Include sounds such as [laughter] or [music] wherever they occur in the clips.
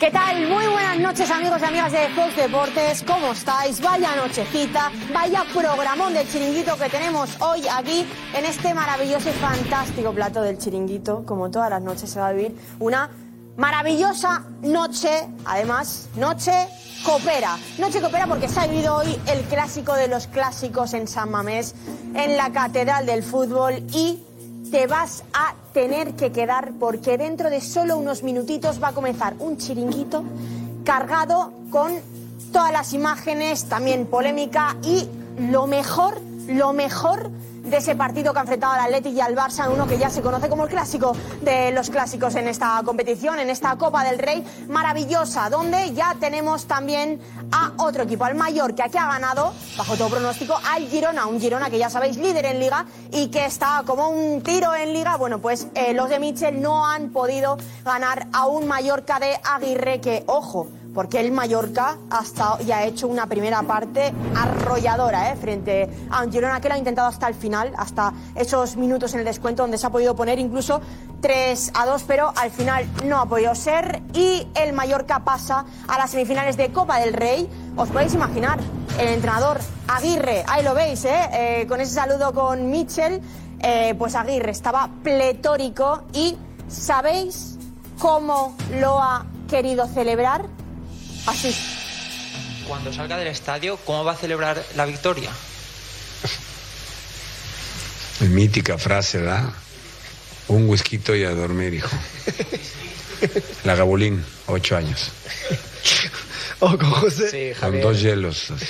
¿Qué tal? Muy buenas noches amigos y amigas de Fox Deportes, ¿cómo estáis? Vaya nochecita, vaya programón del chiringuito que tenemos hoy aquí en este maravilloso y fantástico plato del chiringuito. Como todas las noches se va a vivir una maravillosa noche, además, noche copera. Noche copera porque se ha vivido hoy el clásico de los clásicos en San Mamés, en la Catedral del Fútbol y te vas a tener que quedar porque dentro de solo unos minutitos va a comenzar un chiringuito cargado con todas las imágenes, también polémica y lo mejor, lo mejor de ese partido que ha enfrentado al Athletic y al Barça, uno que ya se conoce como el clásico de los clásicos en esta competición, en esta Copa del Rey maravillosa, donde ya tenemos también a otro equipo, al Mallorca, que ha ganado, bajo todo pronóstico, al Girona, un Girona que ya sabéis, líder en Liga y que está como un tiro en Liga. Bueno, pues eh, los de Mitchell no han podido ganar a un Mallorca de Aguirre que, ojo, porque el Mallorca ha estado y ha hecho una primera parte arrolladora ¿eh? frente a un Girona que lo ha intentado hasta el final, hasta esos minutos en el descuento donde se ha podido poner incluso 3 a 2, pero al final no ha podido ser y el Mallorca pasa a las semifinales de Copa del Rey. Os podéis imaginar, el entrenador Aguirre, ahí lo veis, ¿eh? Eh, con ese saludo con Mitchell, eh, pues Aguirre estaba pletórico y ¿sabéis cómo lo ha querido celebrar? Así. Cuando salga del estadio, ¿cómo va a celebrar la victoria? Mítica frase, ¿verdad? Un whisky y a dormir, hijo. La Gabulín, ocho años. [laughs] O con José. Con dos hielos. así.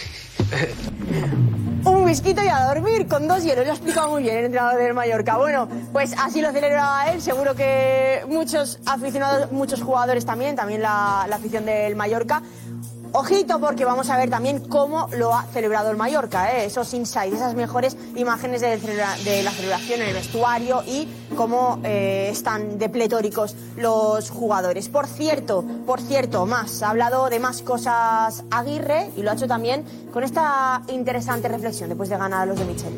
[laughs] Un whisky y a dormir con dos hielos. Lo ha explicado muy bien el entrenador del Mallorca. Bueno, pues así lo celebraba él. Seguro que muchos aficionados, muchos jugadores también, también la, la afición del Mallorca. Ojito porque vamos a ver también cómo lo ha celebrado el Mallorca, ¿eh? esos insights, esas mejores imágenes de, la celebración en el vestuario y cómo eh, están de pletóricos los jugadores. Por cierto, por cierto, más, ha hablado de más cosas Aguirre y lo ha hecho también con esta interesante reflexión después de ganar a los de Michel.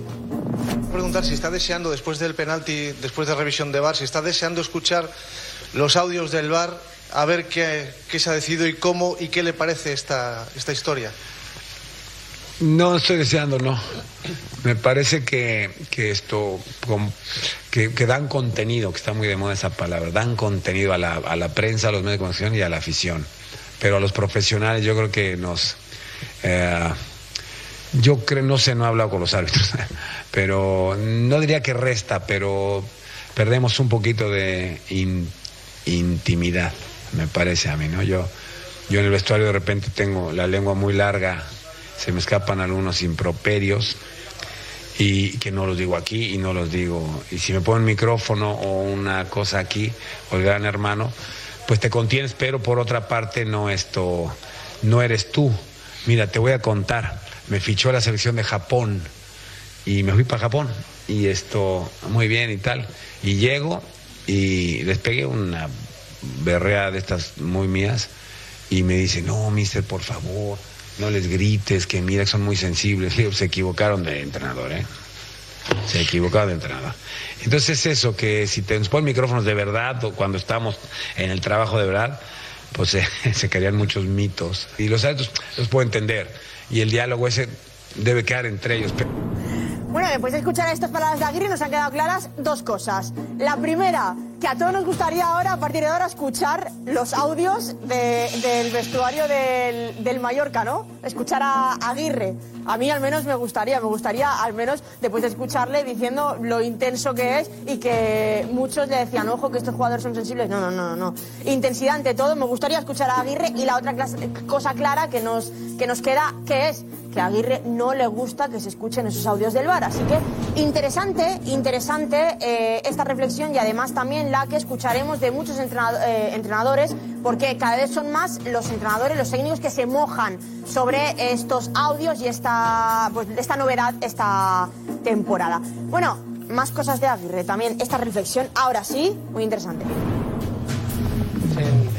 preguntar si está deseando, después del penalti, después de revisión de VAR, si está deseando escuchar los audios del VAR, a ver qué, qué se ha decidido y cómo y qué le parece esta, esta historia. No estoy deseando, no. Me parece que, que esto, que, dan contenido, que está muy de moda esa palabra, dan contenido a la, a la prensa, a los medios de comunicación y a la afición. Pero a los profesionales yo creo que nos... eh, yo creo, no sé, no he hablado con los árbitros, [laughs] pero no diría que resta, pero perdemos un poquito de in- intimidad, me parece a mí, ¿no? Yo, yo en el vestuario de repente tengo la lengua muy larga, se me escapan algunos improperios y que no los digo aquí y no los digo. Y si me ponen un micrófono o una cosa aquí, o el gran hermano, pues te contienes, pero por otra parte no esto, no eres tú. Mira, te voy a contar, me fichó la selección de Japón y me fui para Japón y esto muy bien y tal y llego y les pegué una berrea de estas muy mías y me dice no mister por favor no les grites que mira son muy sensibles Le digo, se equivocaron de entrenador eh se equivocaron de entrenador entonces eso que si te nos micrófonos de verdad o cuando estamos en el trabajo de verdad pues se, [laughs] se crean muchos mitos. Y los árbitros los puedo entender y el diálogo ese debe quedar entre ellos Bueno, después de escuchar estas palabras de Aguirre nos han quedado claras dos cosas. La primera, que a todos nos gustaría ahora, a partir de ahora, escuchar los audios de- del vestuario del, del Mallorca, ¿no? Escuchar a Aguirre. A mí al menos me gustaría, me gustaría al menos después de escucharle diciendo lo intenso que es y que muchos le decían, ojo, que estos jugadores son sensibles. No, no, no, no. Intensidad ante todo. Me gustaría escuchar a Aguirre y la otra cosa clara que nos, que nos queda, que es que a Aguirre no le gusta que se escuchen esos audios del bar. Así que interesante, interesante eh, esta reflexión y además también la que escucharemos de muchos eh, entrenadores, porque cada vez son más los entrenadores, los técnicos que se mojan sobre estos audios y esta, pues, esta novedad esta temporada. Bueno, más cosas de Aguirre también, esta reflexión, ahora sí, muy interesante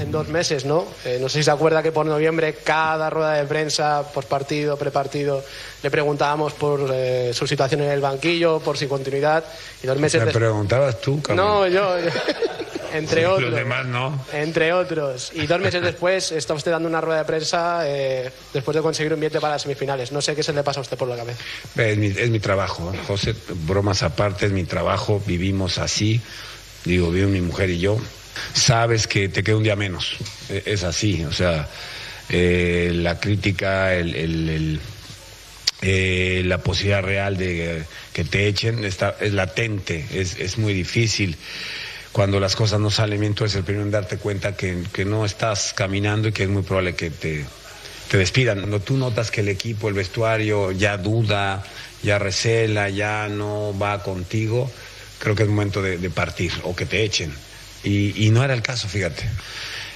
en, dos meses, ¿no? Eh, no sé si se acuerda que por noviembre cada rueda de prensa, por partido, prepartido, le preguntábamos por eh, su situación en el banquillo, por su continuidad. Y dos meses ¿Me preguntabas tú, cabrón? No, yo, [laughs] entre otros. Los demás no. Entre otros. Y dos meses después está usted dando una rueda de prensa eh, después de conseguir un billete para las semifinales. No sé qué se le pasa a usted por la cabeza. Es mi, es mi trabajo, José. Bromas aparte, es mi trabajo. Vivimos así. Digo, vivo mi mujer y yo sabes que te queda un día menos. E, es así, o sea, eh, la crítica, el, eh, la posibilidad real de que te echen está, es latente, es, muy difícil. Cuando las cosas no salen bien, tú eres el primero en darte cuenta que, no estás caminando y que es muy probable que te, despidan. Cuando tú notas que el equipo, el vestuario ya duda, ya recela, ya no va contigo, creo que es momento de partir o que te echen. Y, no era el caso, fíjate.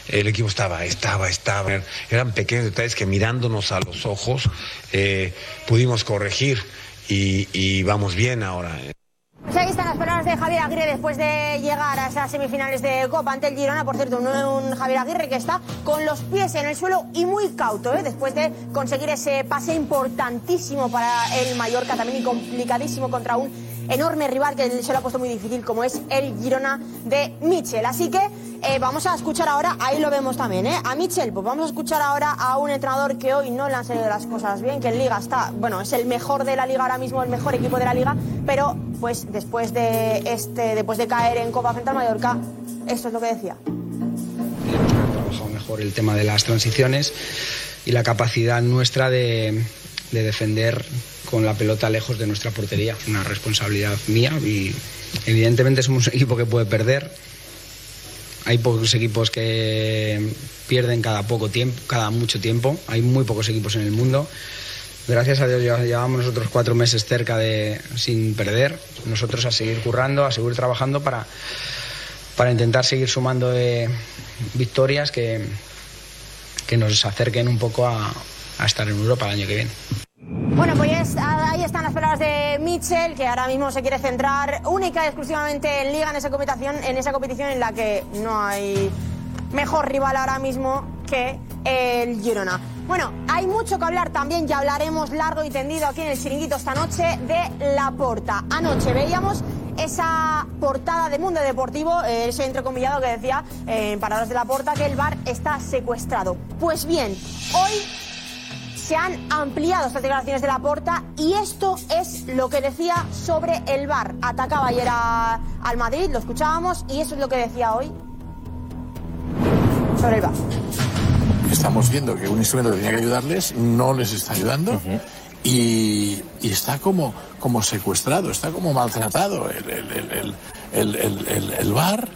El equipo estaba, estaba, estaba. Eran pequeños detalles que mirándonos a los ojos eh, pudimos corregir y, vamos bien ahora. Pues ahí están las palabras de Javier Aguirre después de llegar a esas semifinales de Copa ante el Girona. Por cierto, un, Javier Aguirre que está con los pies en el suelo y muy cauto, ¿eh? después de conseguir ese pase importantísimo para el Mallorca, también y complicadísimo contra un enorme rival que se lo ha puesto muy difícil, como es el Girona de Michel. Así que eh, vamos a escuchar ahora, ahí lo vemos también, ¿eh? a Michel, pues vamos a escuchar ahora a un entrenador que hoy no le han salido las cosas bien, que en Liga está, bueno, es el mejor de la Liga ahora mismo, el mejor equipo de la Liga, pero pues después de, este, después de caer en Copa frente al Mallorca, esto es lo que decía. Trabajado mejor el tema de las transiciones y la capacidad nuestra de defender con la pelota lejos de nuestra portería. Una responsabilidad mía y evidentemente somos un [laughs] equipo que puede perder. Hay pocos equipos que pierden cada poco tiempo, cada mucho tiempo. Hay muy pocos equipos en el mundo. Gracias a Dios llevamos nosotros cuatro meses cerca de sin perder. Nosotros a seguir currando, a seguir trabajando para, para intentar seguir sumando de victorias que, que nos acerquen un poco a estar en Europa el año que viene. Bueno, pues ahí están las palabras de Mitchell, que ahora mismo se quiere centrar única y exclusivamente en Liga, en esa competición, en esa competición en la que no hay mejor rival ahora mismo que el Girona. Bueno, hay mucho que hablar también, ya hablaremos largo y tendido aquí en el chiringuito esta noche de La Porta. Anoche veíamos esa portada de Mundo Deportivo, eh, ese entrecomillado que decía eh, en de la Porta que el bar está secuestrado. Pues bien, hoy se han ampliado estas declaraciones de la porta y esto es lo que decía sobre el VAR. Atacaba ayer al Madrid, lo escuchábamos, y eso es lo que decía hoy sobre el VAR. Estamos viendo que un instrumento que tenía que ayudarles no les está ayudando. y, está como, como secuestrado, está como maltratado el, el, el, el VAR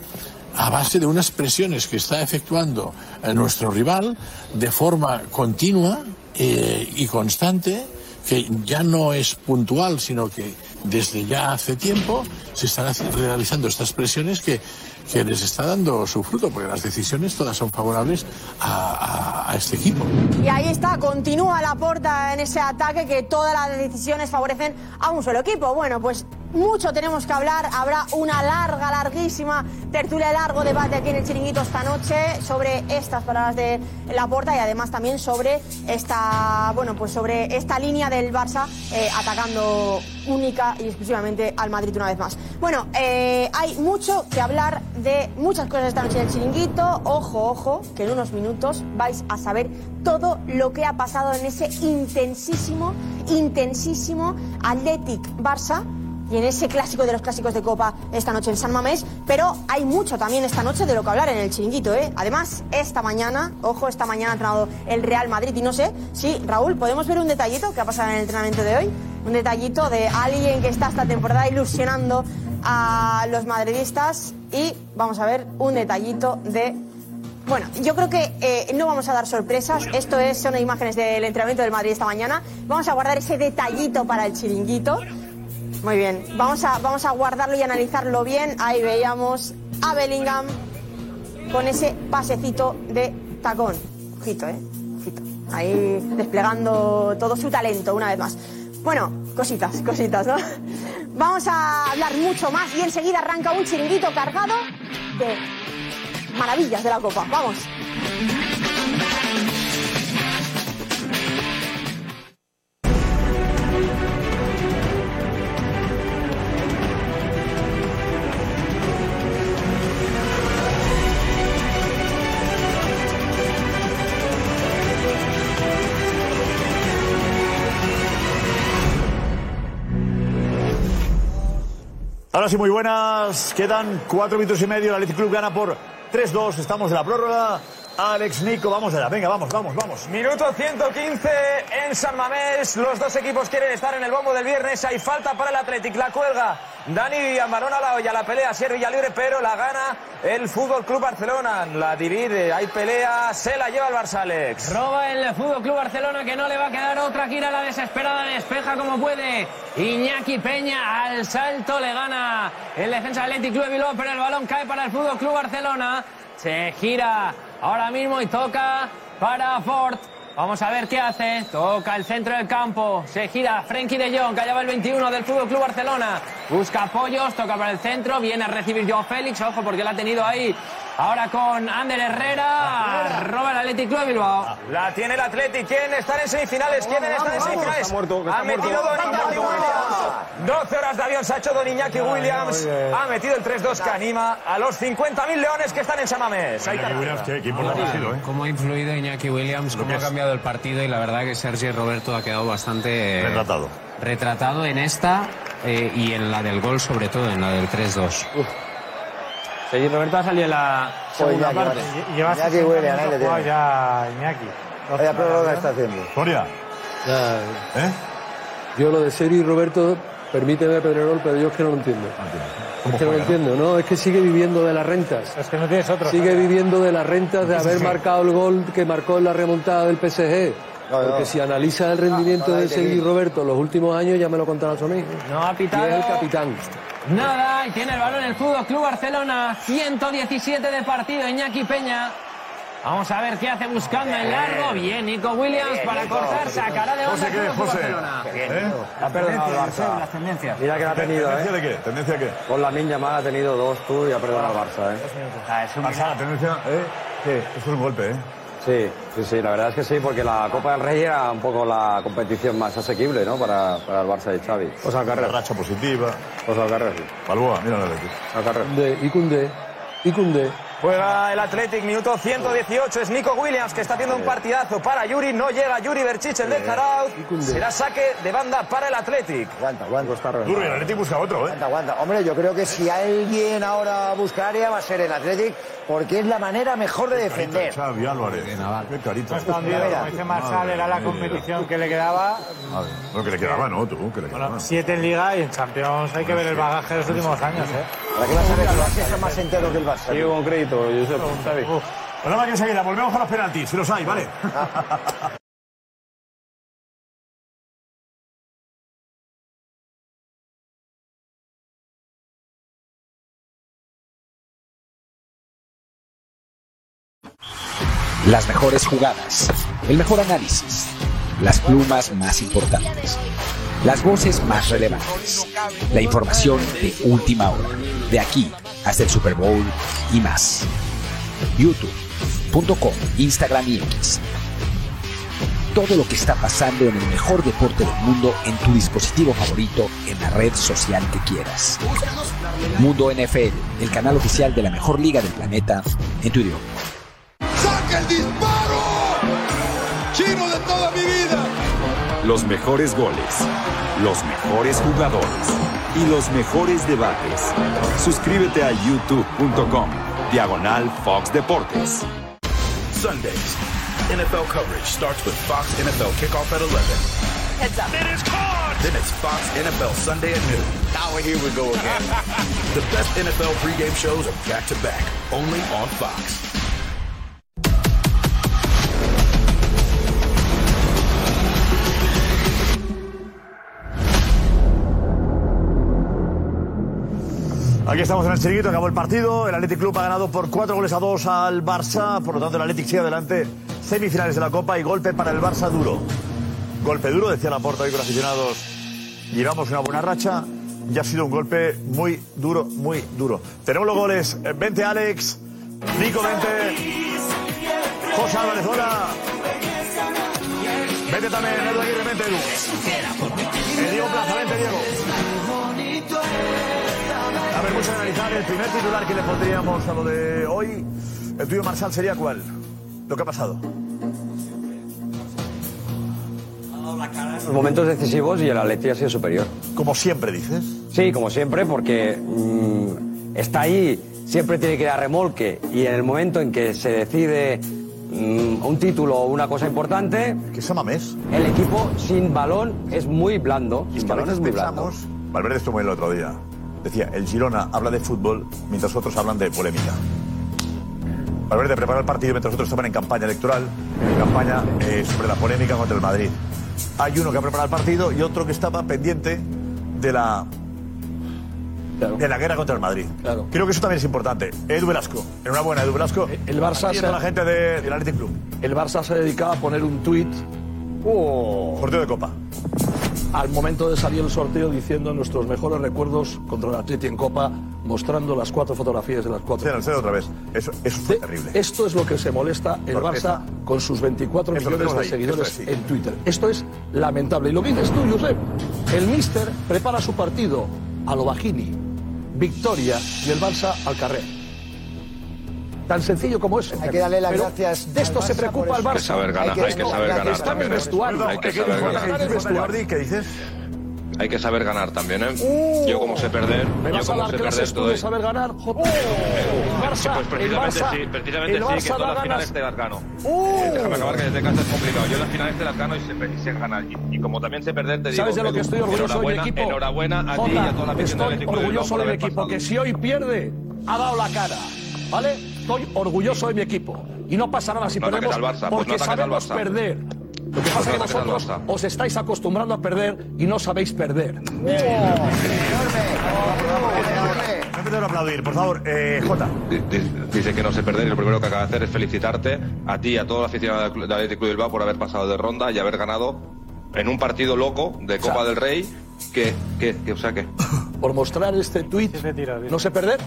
a base de unas presiones que está efectuando nuestro rival de forma continua eh, y constante, que ya no es puntual, sino que desde ya hace tiempo se están realizando estas presiones que, que les está dando su fruto, porque las decisiones todas son favorables a, este equipo. Y ahí está, continúa la porta en ese ataque que todas las decisiones favorecen a un solo equipo. Bueno, pues mucho tenemos que hablar. Habrá una larga, larguísima tertulia, largo debate aquí en el Chiringuito esta noche sobre estas palabras de la puerta y además también sobre esta, bueno, pues sobre esta línea del Barça eh, atacando única y exclusivamente al Madrid una vez más. Bueno, eh, hay mucho que hablar de muchas cosas esta noche en el Chiringuito. Ojo, ojo, que en unos minutos vais a saber todo lo que ha pasado en ese intensísimo, intensísimo Athletic Barça y en ese clásico de los clásicos de Copa esta noche en San Mamés, pero hay mucho también esta noche de lo que hablar en el chiringuito. ¿eh? Además, esta mañana, ojo, esta mañana ha entrenado el Real Madrid y no sé si, Raúl, ¿podemos ver un detallito que ha pasado en el entrenamiento de hoy? Un detallito de alguien que está esta temporada ilusionando a los madridistas y vamos a ver un detallito de bueno, yo creo que eh, no vamos a dar sorpresas. Esto es, son imágenes del entrenamiento del Madrid esta mañana. Vamos a guardar ese detallito para el chiringuito. Muy bien, vamos a, vamos a guardarlo y analizarlo bien. Ahí veíamos a Bellingham con ese pasecito de tacón. Ojito, ¿eh? Ojito. Ahí desplegando todo su talento una vez más. Bueno, cositas, cositas, ¿no? Vamos a hablar mucho más y enseguida arranca un chiringuito cargado de maravillas de la Copa. Vamos. Ahora sí, muy buenas. Quedan cuatro minutos y medio. El Athletic Club gana por 3-2. Estamos en la prórroga. Alex, Nico, vamos allá. Venga, vamos, vamos, vamos. Minuto 115 en San Mamés. Los dos equipos quieren estar en el bombo del viernes. Hay falta para el Athletic. La cuelga Dani Amarona la olla. La pelea Sierra libre, pero la gana el Fútbol Club Barcelona. La divide. Hay pelea. Se la lleva el Barça, Alex. Roba el Fútbol Club Barcelona que no le va a quedar otra gira. La desesperada despeja como puede. Iñaki Peña al salto le gana el defensa del Athletic Club de Bilbao, pero el balón cae para el Fútbol Club Barcelona. Se gira ahora mismo y toca para Ford. Vamos a ver qué hace. Toca el centro del campo. Se gira Frenkie de Jong, que allá va el 21 del Fútbol Club Barcelona. Busca apoyos, toca para el centro. Viene a recibir Joao Félix. Ojo, porque la ha tenido ahí. Ahora con Ander Herrera. Roba el Athletic Club de Bilbao. La tiene el Athletic. ¿Quién está en semifinales? ¿Quién está en semifinales? Está muerto, está ha metido muerto. Don Iñaki Williams. 12 horas de avión se ha hecho Don Iñaki Williams. Ha metido el 3-2 que anima a los 50.000 leones que están en Samamés. Ahí está. qué, qué importante ha sido, ¿eh? Cómo ha influido Iñaki Williams, cómo ha cambiado el partido y la verdad que Sergi Roberto ha quedado bastante... eh, Retratado. Retratado en esta eh, y en la del gol sobre todo, en la del 3-2. Sergi Roberto ha salido en la segunda parte. Lleva Iñaki 60 Williams, minutos ¿eh? Le jugado tiene. ya Iñaki. Vaya prórroga está haciendo. Soria. ¿Eh? Yo lo de Sergi y Roberto, permíteme Pedrerol, pero yo es que no lo entiendo. Es que no lo entiendo, ¿no? Es que sigue viviendo de las rentas. Es que no tienes otro. Sigue viviendo de las rentas de haber marcado el gol que marcó en la remontada del PSG. No, no. Porque si analiza el rendimiento no, de Sergi. Roberto los últimos años, ya me lo contarás a mí. No ha Y pitado. es el capitán. Nada, y tiene el balón el Fútbol Club Barcelona. 117 de partido, Iñaki Peña. Vamos a ver qué hace buscando en largo. Bien, Nico Williams para cortar, sacará de onda José, el. Fútbol. Barcelona. ¿Eh? Ha perdonado Barça. tendencias. Mira que la ha tenido, ¿Tendencia ¿eh? de qué? ¿Tendencia de qué? Con la Minya ha tenido dos tú y ha perdonado al Barça, ¿eh? Barça, la tendencia, ¿eh? Esto es un golpe, ¿eh? Sí, sí, sí, la verdad es que sí, porque la Copa del Rey era un poco la competición más asequible, ¿no? Para, para el Barça de Xavi. Pues al Una carrer. racha positiva. Pues al carrer, sí. Balboa, mira la. Cundé, y Cundé, y Cundé. Juega el Athletic, minuto 118. Es Nico Williams que está haciendo un partidazo para Yuri. No llega Yuri Berchich, el de Zarauz. Será saque de banda para el Athletic. Aguanta, aguanta. Está Duro, y el. Atlético busca otro, ¿eh? Aguanta, aguanta. Hombre, yo creo que si alguien ahora busca área va a ser el Athletic, porque es la manera mejor de defender. Xavi Álvarez. Qué carita. Mira, como dice Marsal, era la competición que le quedaba. Madre, Lo que le quedaba, ¿no? Tú, que le quedaba. Bueno, siete en Liga y en Champions hay que ver el bagaje de los últimos años, ¿eh? ¿Para qué vas a ver el Barça está más entero que el Barça? Sigo con crédito, Josep, Xavi. Bueno, vamos que enseguida, volvemos a los penaltis, si los hay, ¿vale? Las mejores jugadas, el mejor análisis, las plumas más importantes, las voces más relevantes, la información de última hora, de aquí hasta el Super Bowl y más. YouTube.com, Instagram y X. Todo lo que está pasando en el mejor deporte del mundo en tu dispositivo favorito en la red social que quieras. Mundo NFL, el canal oficial de la mejor liga del planeta en tu idioma. Los mejores goles, los mejores jugadores, y los mejores debates. Suscríbete a youtube.com, diagonal Fox Deportes. Sundays. NFL coverage starts with Fox NFL kickoff at 11. Heads up. It is caught! Then it's Fox NFL Sunday at noon. Now here we go again. [laughs] the best NFL pregame shows are back to back, only on Fox. Aquí estamos en el chiringuito, acabó el partido. El Athletic Club ha ganado por cuatro goles a dos al Barça. Por lo tanto, el Athletic sigue adelante. Semifinales de la Copa y golpe para el Barça duro. Golpe duro, decía la porta hoy con los aficionados. Llevamos una buena racha y ha sido un golpe muy duro, muy duro. Tenemos los goles. Eh, Vente Alex, Nico vente, José Álvarez, hola. Vete también, Edu Aguirre, vente Edu. El Diego Plaza, vente Diego. A ver, vamos a analizar el primer titular que le pondríamos a lo de hoy. El tuyo, Marsal, sería cuál? Lo que ha pasado. Los momentos decisivos y el Atleti ha sido superior. Como siempre, dices. Sí, como siempre, porque mm, está ahí, siempre tiene que dar remolque y en el momento en que se decide mm, un título o una cosa importante. ¿Qué se mames? El equipo sin balón es muy blando. Sin Es que a balón es muy blando. Valverde estuvo el otro día. Decía, el Girona habla de fútbol mientras otros hablan de polémica. Valverde preparó el partido mientras otros estaban en campaña electoral, en campaña eh, sobre la polémica contra el Madrid. Hay uno que ha preparado el partido y otro que estaba pendiente de la de la guerra contra el Madrid. Creo que eso también es importante. Edu Velasco. Enhorabuena, Edu Velasco. El Barça se- la gente de- del Athletic Club. El Barça se dedicaba a poner un tuit Sorteo de Copa. al momento de salir el sorteo diciendo nuestros mejores recuerdos contra el Atleti en Copa, mostrando las cuatro fotografías de las cuatro. Sí, otra vez. Eso, eso fue terrible. Esto es lo que se molesta el. Barça con sus 24 Esto lo millones de ahí, seguidores es en Twitter. Esto es lamentable. Y lo dices tú, Josep, el Mister prepara su partido a lo Bajini, victoria y el Barça al carrer. Tan sencillo como eso. Hay que darle las Pero gracias De esto se preocupa el. Barça. Hay que saber ganar, hay que saber ganar Está en el ¿eh? vestuario. Hay que ¿Qué saber dices? ganar. ¿Qué dices? Hay que saber ganar también, ¿eh? Uh, yo como sé perder, ¿Me yo a como dar sé perder tú todo. de saber ganar? Joder. El Barça, Pues el precisamente Barça, sí, precisamente el sí, que todas da las finales te las gano. Uh. Déjame acabar que desde casa es complicado. Yo las finales te las gano y sé, y sé ganar. Y, y como también sé perder, te digo. ¿Sabes de lo que estoy orgulloso de mi enhorabuena, equipo? Enhorabuena a ti y a toda la afición del Estoy de Bilbao orgulloso por de mi haber equipo, que si hoy pierde, ha dado la cara. ¿Vale? Estoy orgulloso de mi equipo. Y no pasa nada si No perdemos, al Barça, pues porque no ataques al sabemos Barça. perder. Lo que pasa Pues es no que vosotros os estáis acostumbrando a perder y no sabéis perder. No que aplaudir, por favor. Eh, Jota. Di- di- Dice que no sé perder y lo primero que acaba de hacer es felicitarte a ti y a toda la afición del Atlético de Bilbao por haber pasado de ronda y haber ganado en un partido loco de Copa del Rey que, que, que o sea que Por mostrar este tuit, no sé perder.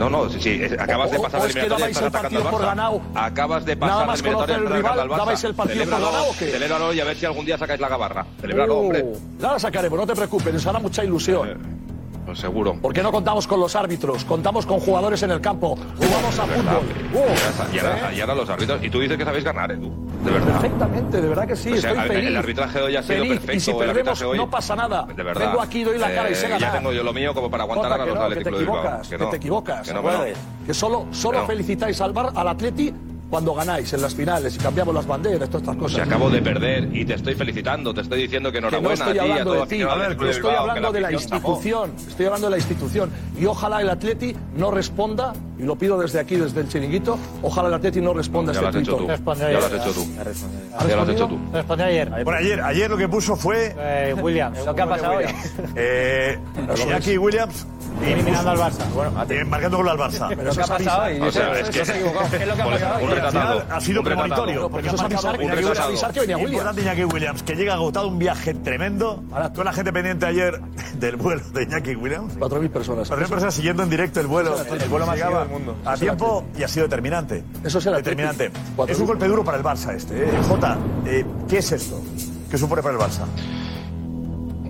No no sí, sí, acabas de O- pasar o es que dabais estás el partido por ganado. acabas de Nada pasar la más conocer y el rival, dabais el partido por ganado, ¿o celébralo y a ver si algún día sacáis la gabarra. Celébralo Uh, hombre. Ya la sacaremos, no te preocupes, nos hará mucha ilusión. Pues seguro Porque no contamos con los árbitros, contamos con jugadores en el campo, jugamos a fútbol. Uh, y ahora, y ahora los árbitros y tú dices que sabéis ganar Edu de verdad Perfectamente, de verdad que sí, O sea, estoy el- feliz. el arbitraje de hoy ha sido Feliz, perfecto, Y si perdemos, hoy- no pasa nada. de verdad Vengo aquí, doy la cara y Eh, ganar. ya tengo yo lo mío como para aguantar Jota, a que los no, que Atlético te de Bilbao equivocas, que, no. te equivocas. que no, que. Que solo, solo Que felicitáis al, Bar, al Atleti cuando ganáis en las finales y cambiamos las banderas, todas estas cosas. Si acabo de perder y te estoy felicitando, te estoy diciendo que que no enhorabuena estoy a ti a hablando de ti, Atlético de estoy hablando de la institución, estoy hablando de la institución y ojalá el Atleti no responda, y lo pido desde aquí, desde el chiringuito, ojalá el Atleti no responda a Ya este lo has hecho tuit tú. hoy. Ya lo has hecho tú. Ya lo has hecho tú. Respondió ayer. Bueno, ayer, ayer lo que puso fue. Eh, Williams. Lo que ha pasado hoy. [laughs] Eh, Iñaki Williams. Eliminando al Barça. Bueno, marcando gol al Barça. Pero eso es avisar. O sea, es que ha. [laughs] Es lo que ha Por- pasado. un retratado. ha sido premonitorio. Porque eso es avisar, que venía Williams. Importante Iñaki Williams, que llega agotado un viaje tremendo. Toda la gente pendiente ayer [laughs] del vuelo de Iñaki Williams. 4.000 personas. 4.000 personas siguiendo en directo el vuelo. El vuelo más Llegaba mundo. A tiempo y ha sido determinante. Eso será Determinante. Es un golpe duro para el Barça este. ¿eh? Jota, eh, ¿qué es esto? ¿Qué supone para el Barça?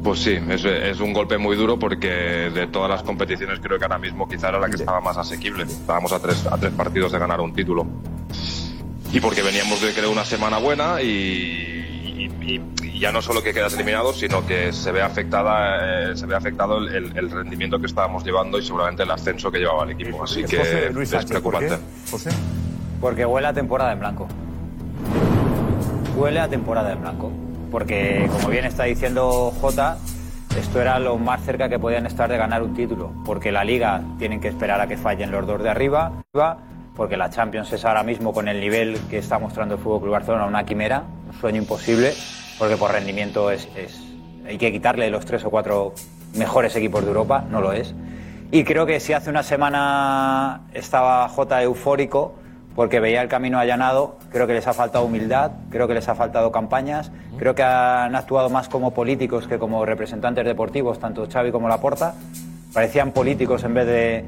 Pues sí, es, es un golpe muy duro porque de todas las competiciones creo que ahora mismo quizá era la que estaba más asequible. Estábamos a tres, a tres partidos de ganar un título. Y porque veníamos de creo una semana buena y, y- y ya no solo que quedas eliminado, sino que se ve afectada, eh, se ve afectado el, el- el rendimiento que estábamos llevando y seguramente el ascenso que llevaba el equipo. Así que José Luis es Sánchez, ¿por qué? preocupante. José. Porque huele a temporada en blanco. Huele a temporada en blanco. Porque, como bien está diciendo Jota, esto era lo más cerca que podían estar de ganar un título. Porque la Liga tienen que esperar a que fallen los dos de arriba. Porque la Champions es ahora mismo, con el nivel que está mostrando el Fútbol Club Barcelona, una quimera, sueño imposible. Porque por rendimiento es, es- hay que quitarle los tres o cuatro mejores equipos de Europa, no lo es. Y creo que si hace una semana estaba J eufórico porque veía el camino allanado, creo que les ha faltado humildad, creo que les ha faltado campañas, creo que han actuado más como políticos que como representantes deportivos, tanto Xavi como Laporta. Parecían políticos en vez de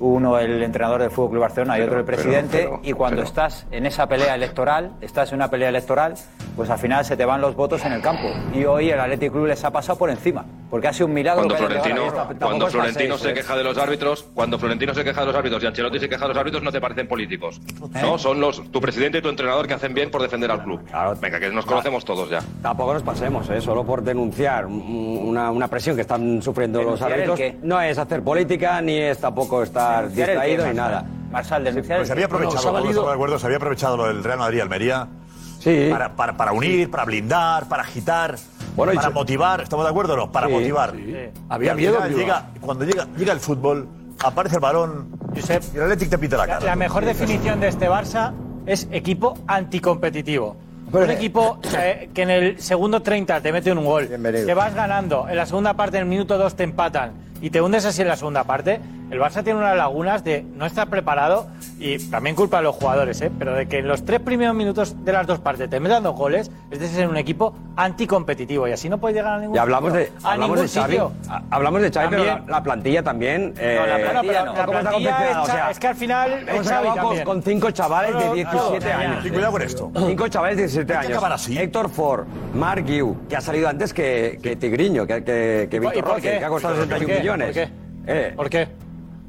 uno el entrenador del Fútbol Club Barcelona y otro el presidente. pero- y cuando pero- estás en esa pelea electoral, estás en una pelea electoral, pues al final se te van los votos en el campo. Y hoy el Athletic Club les ha pasado por encima, porque ha sido un milagro. Cuando Florentino, cuando Florentino seis, se ¿eh? queja de los árbitros, cuando Florentino se queja de los árbitros y Ancelotti se queja de los árbitros, no te parecen políticos. No, son los tu presidente y tu entrenador que hacen bien por defender al club. Venga, que nos conocemos todos ya. Tampoco nos pasemos, ¿eh? solo por denunciar un- una, una presión que están sufriendo los ¿Denunciar el árbitros. No es hacer política ni es tampoco estar ¿Denunciar el qué, distraído ni nada. Marsal, denunciar Pues se había aprovechado, valido- acuerdo, se había lo del Real Madrid Almería Sí. para, para, para unir, para blindar, para agitar, Bueno, para se- motivar. ¿Estamos de acuerdo o no? Para Sí, motivar. sí. Había miedo, llega, Cuando llega, llega el fútbol, aparece el balón y el Atlético te pita la cara. la mejor definición de este Barça es equipo anticompetitivo. un equipo eh, que en el segundo 30 te mete un gol, que vas ganando, en la segunda parte, en el minuto 2 te empatan y te hundes así en la segunda parte. El Barça tiene unas lagunas de no estar preparado y también culpa de los jugadores, ¿eh? pero de que en los tres primeros minutos de las dos partes te metan dos goles, es de ser un equipo anticompetitivo y así no puedes llegar a ningún Y hablamos de, sitio, a hablamos ningún de Xavi. Hablamos de Xavi, pero la, También- la plantilla también. eh, No, la plantilla ¿cómo no. está La plantilla confeccionada? es Xa- es que al final hemos acabado con, cinco chavales de no, 17 no, años. Cuidado con esto. Cinco chavales de 17 Hay que años. así. Héctor Ford, Mark Guiu, que ha salido antes que, que Tigriño, que, que, que ¿Y por- y Víctor Roque, que ha costado ¿Por 61 qué? millones. ¿Por qué? Eh, ¿Por qué?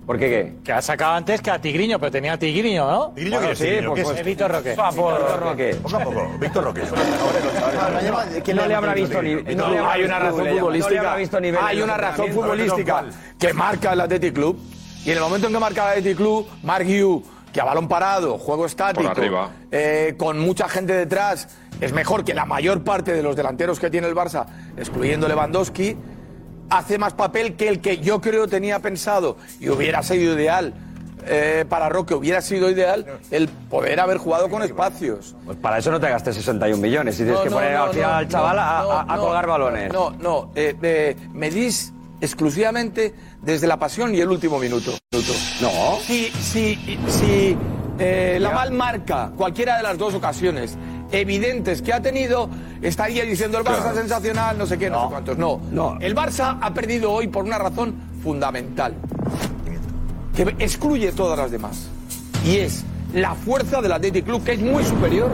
¿Por qué qué? Que ha sacado antes que a Tigriño, pero tenía a Tigriño, ¿no? ¿Tigriño Bueno, es? sí, Tigriño? por ¿Qué es? Víctor Roque. Víctor Roque. Poco a poco. Víctor Roque. [laughs] No le habrá visto ni. no le hay una razón futbolística. hay una razón futbolística que marca el Athletic Club. Y en el momento en que marca el Athletic Club, Mark Hugh, que a balón parado, juego estático, Por arriba. eh, con mucha gente detrás, es mejor que la mayor parte de los delanteros que tiene el Barça, excluyendo Lewandowski, hace más papel que el que yo creo tenía pensado y hubiera sido ideal. eh, para Roque hubiera sido ideal el poder haber jugado con espacios. Pues para eso no te gastes 61 millones. Y tienes No, que no, poner no, al final no, al chaval a, colgar balones. No, no, eh, eh, medís exclusivamente desde la pasión y el último minuto. minuto. No. Si, si, si eh, la mal marca cualquiera de las dos ocasiones evidentes que ha tenido, estaría diciendo el Barça Claro. sensacional, no sé qué, no, sé cuántos. No, No. El Barça ha perdido hoy por una razón fundamental, que excluye todas las demás. Y es la fuerza del Athletic Club, que es muy superior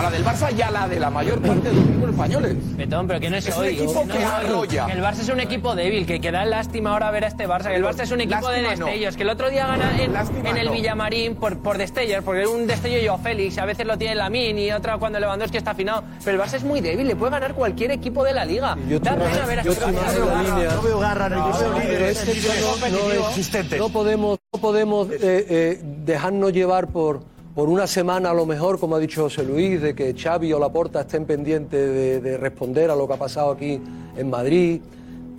a la del Barça y a la de la mayor parte de los equipos españoles. Petón, pero que no es, Es un hoy. equipo no que es hoy. arrolla. Que el Barça es un equipo débil, que, que da lástima ahora ver a este Barça. Que el Barça es un equipo de no. destellos. Que el otro día gana en, el no. Villamarín por, por destellos, porque un destello yo Félix, a veces lo tiene Lamin y otra cuando Lewandowski está afinado. Pero el Barça es muy débil, le puede ganar cualquier equipo de la liga. Da pena ver a este Barça. la. No veo garra, no, yo veo líderes, es que líderes no- no es-. No podemos, no podemos eh, eh, dejarnos llevar por, por una semana a lo mejor, como ha dicho José Luis, de que Xavi o Laporta estén pendientes de, de responder a lo que ha pasado aquí en Madrid.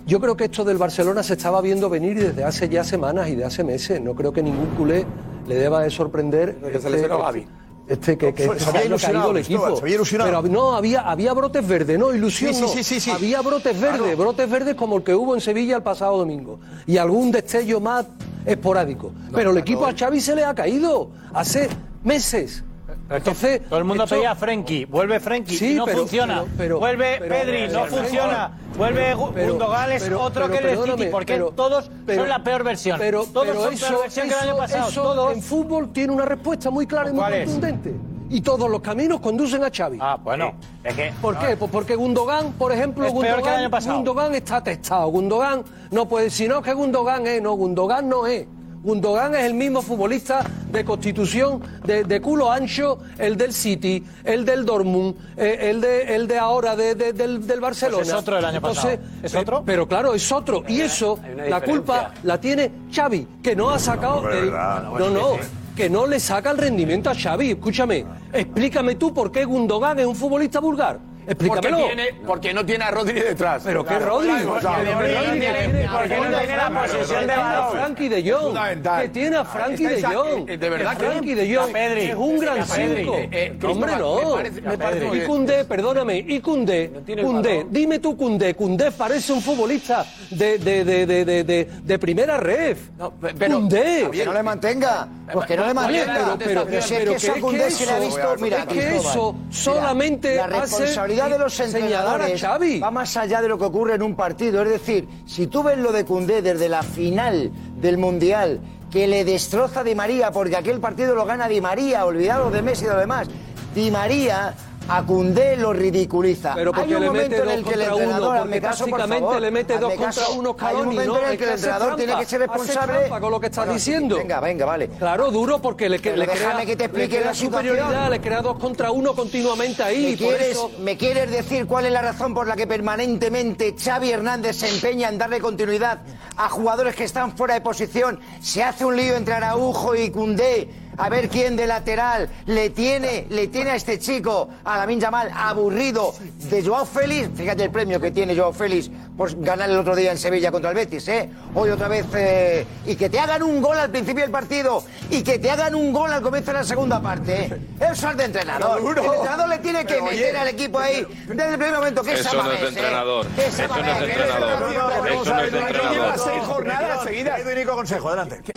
Yo creo que esto del Barcelona se estaba viendo venir desde hace ya semanas y de hace meses. No creo que ningún culé le deba de sorprender Que se lesionó Gavi. este que, que este se había ilusionado, el equipo. se había ilusionado. Pero no, había, había brotes verdes, no, ilusión Sí, sí, sí, sí. Había brotes verdes, brotes verdes como el que hubo en Sevilla el pasado domingo. Y algún destello más esporádico. Pero el equipo a Xavi se le ha caído hace meses. Entonces, Todo el mundo esto- pedía a Frenkie, vuelve Frenkie Sí, no pero- funciona. pero- pero- vuelve Pedri, no funciona. Vuelve Gundogan, es otro que el City, porque todos son la peor versión. Pero, todos pero son eso, peor versión que el año eso- pasado. eso todos. en fútbol tiene una respuesta muy clara y muy contundente. Y todos los caminos conducen a Xavi. Ah, bueno, es que ¿Por qué? Pues porque Gundogan, por ejemplo, Es peor que el Gundogan, año pasado. Gundogan está testado. Gundogan no puede, si no que Gundogan es, no, Gundogan no es. Gundogan es el mismo futbolista de constitución, de, de culo ancho, el del City, el del Dortmund, eh, el, de, el de ahora de- de- del, del Barcelona. Pues es otro del año pasado. ¿Es pe- otro? Pero claro, es otro. Y eso, la culpa la tiene Xavi, que no ha sacado... No, no, el- no, no, que no le saca el rendimiento a Xavi. Escúchame, explícame tú por qué Gundogan es un futbolista vulgar. Explícamelo. Porque, tiene, porque no tiene a Rodri detrás. Pero qué Rodri, porque no tiene- tiene- porque no tiene la posesión de balón. Frankie de Jong, que tiene a Frankie de Jong, de verdad que Frankie de Jong es un gran a Pedri, cinco. eh, eh, hombre, no. Y. Cundé, perdóname, y Cundé, Cundé, dime tú Cundé, Cundé parece un futbolista de, de, de, de, de, de, de primera ref. Cundé. Que no le mantenga. Pues que no le mantenga. pero- pero- Pero si es pero que eso Es que eso solamente la hace responsabilidad de los a entrenadores va más allá de lo que ocurre en un partido. Es decir, si tú ves lo de Cundé desde la final del Mundial, que le destroza Di María, porque aquel partido lo gana Di María, olvidados de Messi y de lo demás, Di María a Cundé lo ridiculiza. Pero porque Hay un le momento mete en el que el uno, entrenador, porque caso, por favor, le mete dos contra uno Hay un momento ¿no? en el que el entrenador tiene que ser responsable. con lo que Bueno, sí, diciendo. Venga, venga, vale. Claro, duro porque le, le crea, que te explique le la situación. superioridad, le crea dos contra uno continuamente ahí. ¿Me quieres, eso- ¿Me quieres decir cuál es la razón por la que permanentemente Xavi Hernández se empeña en darle continuidad a jugadores que están fuera de posición? Se hace un lío entre Araujo y Cundé. A ver quién de lateral le tiene, le tiene a este chico, a Lamin Yamal, aburrido de Joao Félix. Fíjate el premio que tiene Joao Félix por ganar el otro día en Sevilla contra el Betis, ¿eh? Hoy otra vez. eh, y que te hagan un gol al principio del partido y que te hagan un gol al comienzo de la segunda parte, ¿eh? Eso es de entrenador. El entrenador le tiene que Pero, oye. meter al equipo ahí desde el primer momento. que es Eso no es de ¿eh? entrenador. Eso no es de entrenador. Eso no es de entrenador. Lleva seis jornadas seguidas. Edu y Nico Consejo, adelante.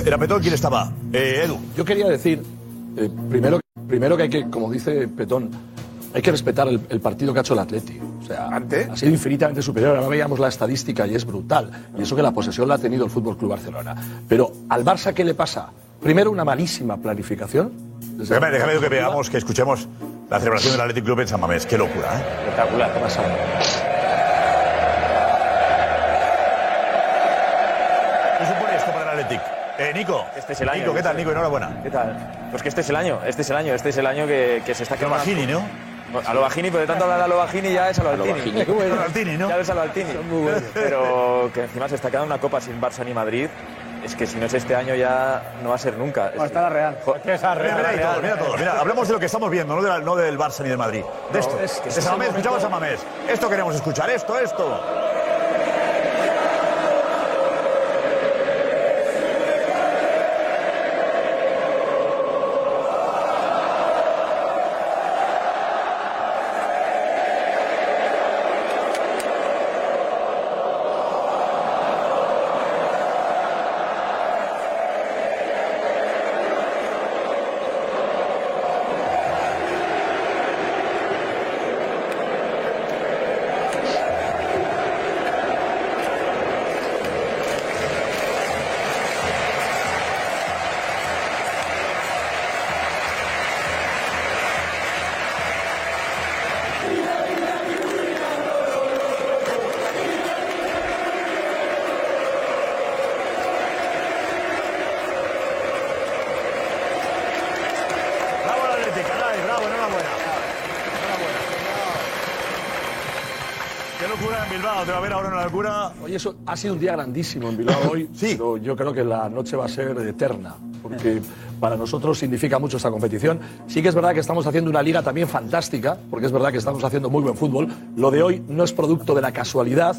Era Petón quien estaba. Eh, Edu. Yo quería decir, eh, primero, primero que hay que, como dice Petón, hay que respetar el, el partido que ha hecho el Atleti. O sea, ha sido infinitamente superior. Ahora veíamos la estadística y es brutal. Y eso que la posesión la ha tenido el Fútbol Club Barcelona. Pero al Barça, ¿qué le pasa? Primero, una malísima planificación. Déjame, déjame que veamos, que escuchemos la celebración del Athletic Club en San Mamés. Qué locura, ¿eh? Espectacular. ¿Qué Eh, Nico. Este es el año. Nico, ¿qué tal, Nico? Enhorabuena. ¿Qué tal? Pues que este es el año, este es el año, este es el año que, que se está quedando. Bajini, ¿no? A lo Bajini, pero de tanto hablar de a lo Bajini ya es a lo Altini. Bueno. Altini, ¿no? Ya ves a lo Altini. Pero que encima se está quedando una copa sin Barça ni Madrid. Es que si no es este año ya no va a ser nunca. está la Real. Mira, mira todo, mira todo. Mira, hablemos de lo que estamos viendo, no, de la- no del Barça ni del Madrid. De esto. es que de es escuchamos a Mamés. Esto queremos escuchar, esto, esto. Bravo al Athletic, caray, bravo, enhorabuena. Enhorabuena. Qué locura en Bilbao, te va a ver ahora una locura. Oye, eso ha sido un día grandísimo en Bilbao hoy. sí. Pero yo creo que la noche va a ser eterna, porque para nosotros significa mucho esta competición. Sí que es verdad que estamos haciendo una liga también fantástica, porque es verdad que estamos haciendo muy buen fútbol. Lo de hoy no es producto de la casualidad.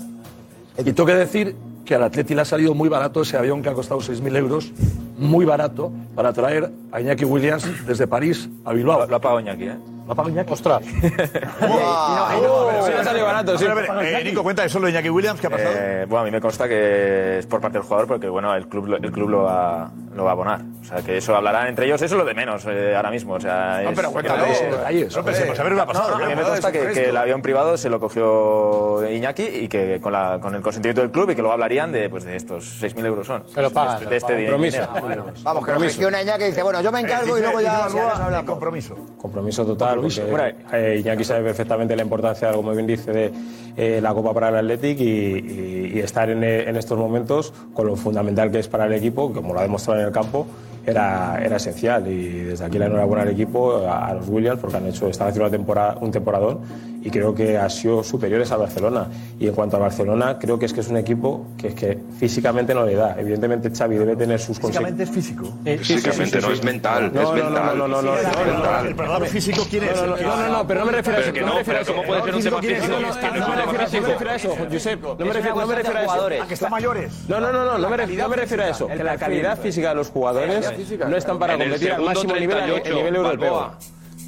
Y tengo que decir que al Atleti le ha salido muy barato ese avión que ha costado 6.000 euros, muy barato, para traer a Iñaki Williams desde París a Bilbao. Lo ha pagado Iñaki, ¿eh? ¿Lo ha Iñaki? ¡Ostras! Sí, le ha salido barato, sí. A ver, a ver, eh, Nico, cuenta eso lo de Iñaki Williams, ¿qué ha pasado? Eh, bueno, a mí me consta que es por parte del jugador porque bueno, el club, lo- el club lo, va, lo va a abonar. O sea, que eso hablarán entre ellos, eso es lo de menos eh, ahora mismo. O sea, No, es- pero cuéntalo. es- Detalles, No, pero hombre. saber qué ha pasado, No, no, a mí me consta que, que el avión privado se lo cogió Iñaki y que con, la, con el consentimiento del club y que luego hablarían de, pues, de estos 6.000 euros son. Se lo pagan, De este, de este dinero. Compromiso. Vamos, que lo gestiona Iñaki y dice, bueno, yo me encargo y luego ya, hablamos. compromiso. Compromiso total. Total, porque, bueno, eh, Iñaki sabe perfectamente la importancia, como bien dice, de eh, la Copa para el Athletic y, y- y estar en, eh, en estos momentos con lo fundamental que es para el equipo, como lo ha demostrado en el campo, era, era esencial. Y desde aquí la enhorabuena al equipo, a, a los Williams, porque han hecho, están haciendo una temporada, un temporadón y creo que han sido superiores al Barcelona. Y en cuanto al Barcelona, creo que es que es un equipo que es que físicamente no le da. Evidentemente Xavi debe tener sus Físicamente es físico. Eh, sí, sí, Físicamente sí, no es mental, No, es no, no, mental. no, no, no, no, no, no, El programa físico, ¿quién es? No, no, no, no, no, pero no me refiero a eso. No me no, refiero a pero eso. ¿cómo puede ser un tema físico? No, me refiero a eso, no me físico. refiero a eso, Josep. No me refiero a eso. jugadores. Ah, que están mayores. No, no, no, no, no me refiero, no me refiero a eso. Que la calidad física de los jugadores no están para competir al máximo nivel a ni- a 38, nivel europeo.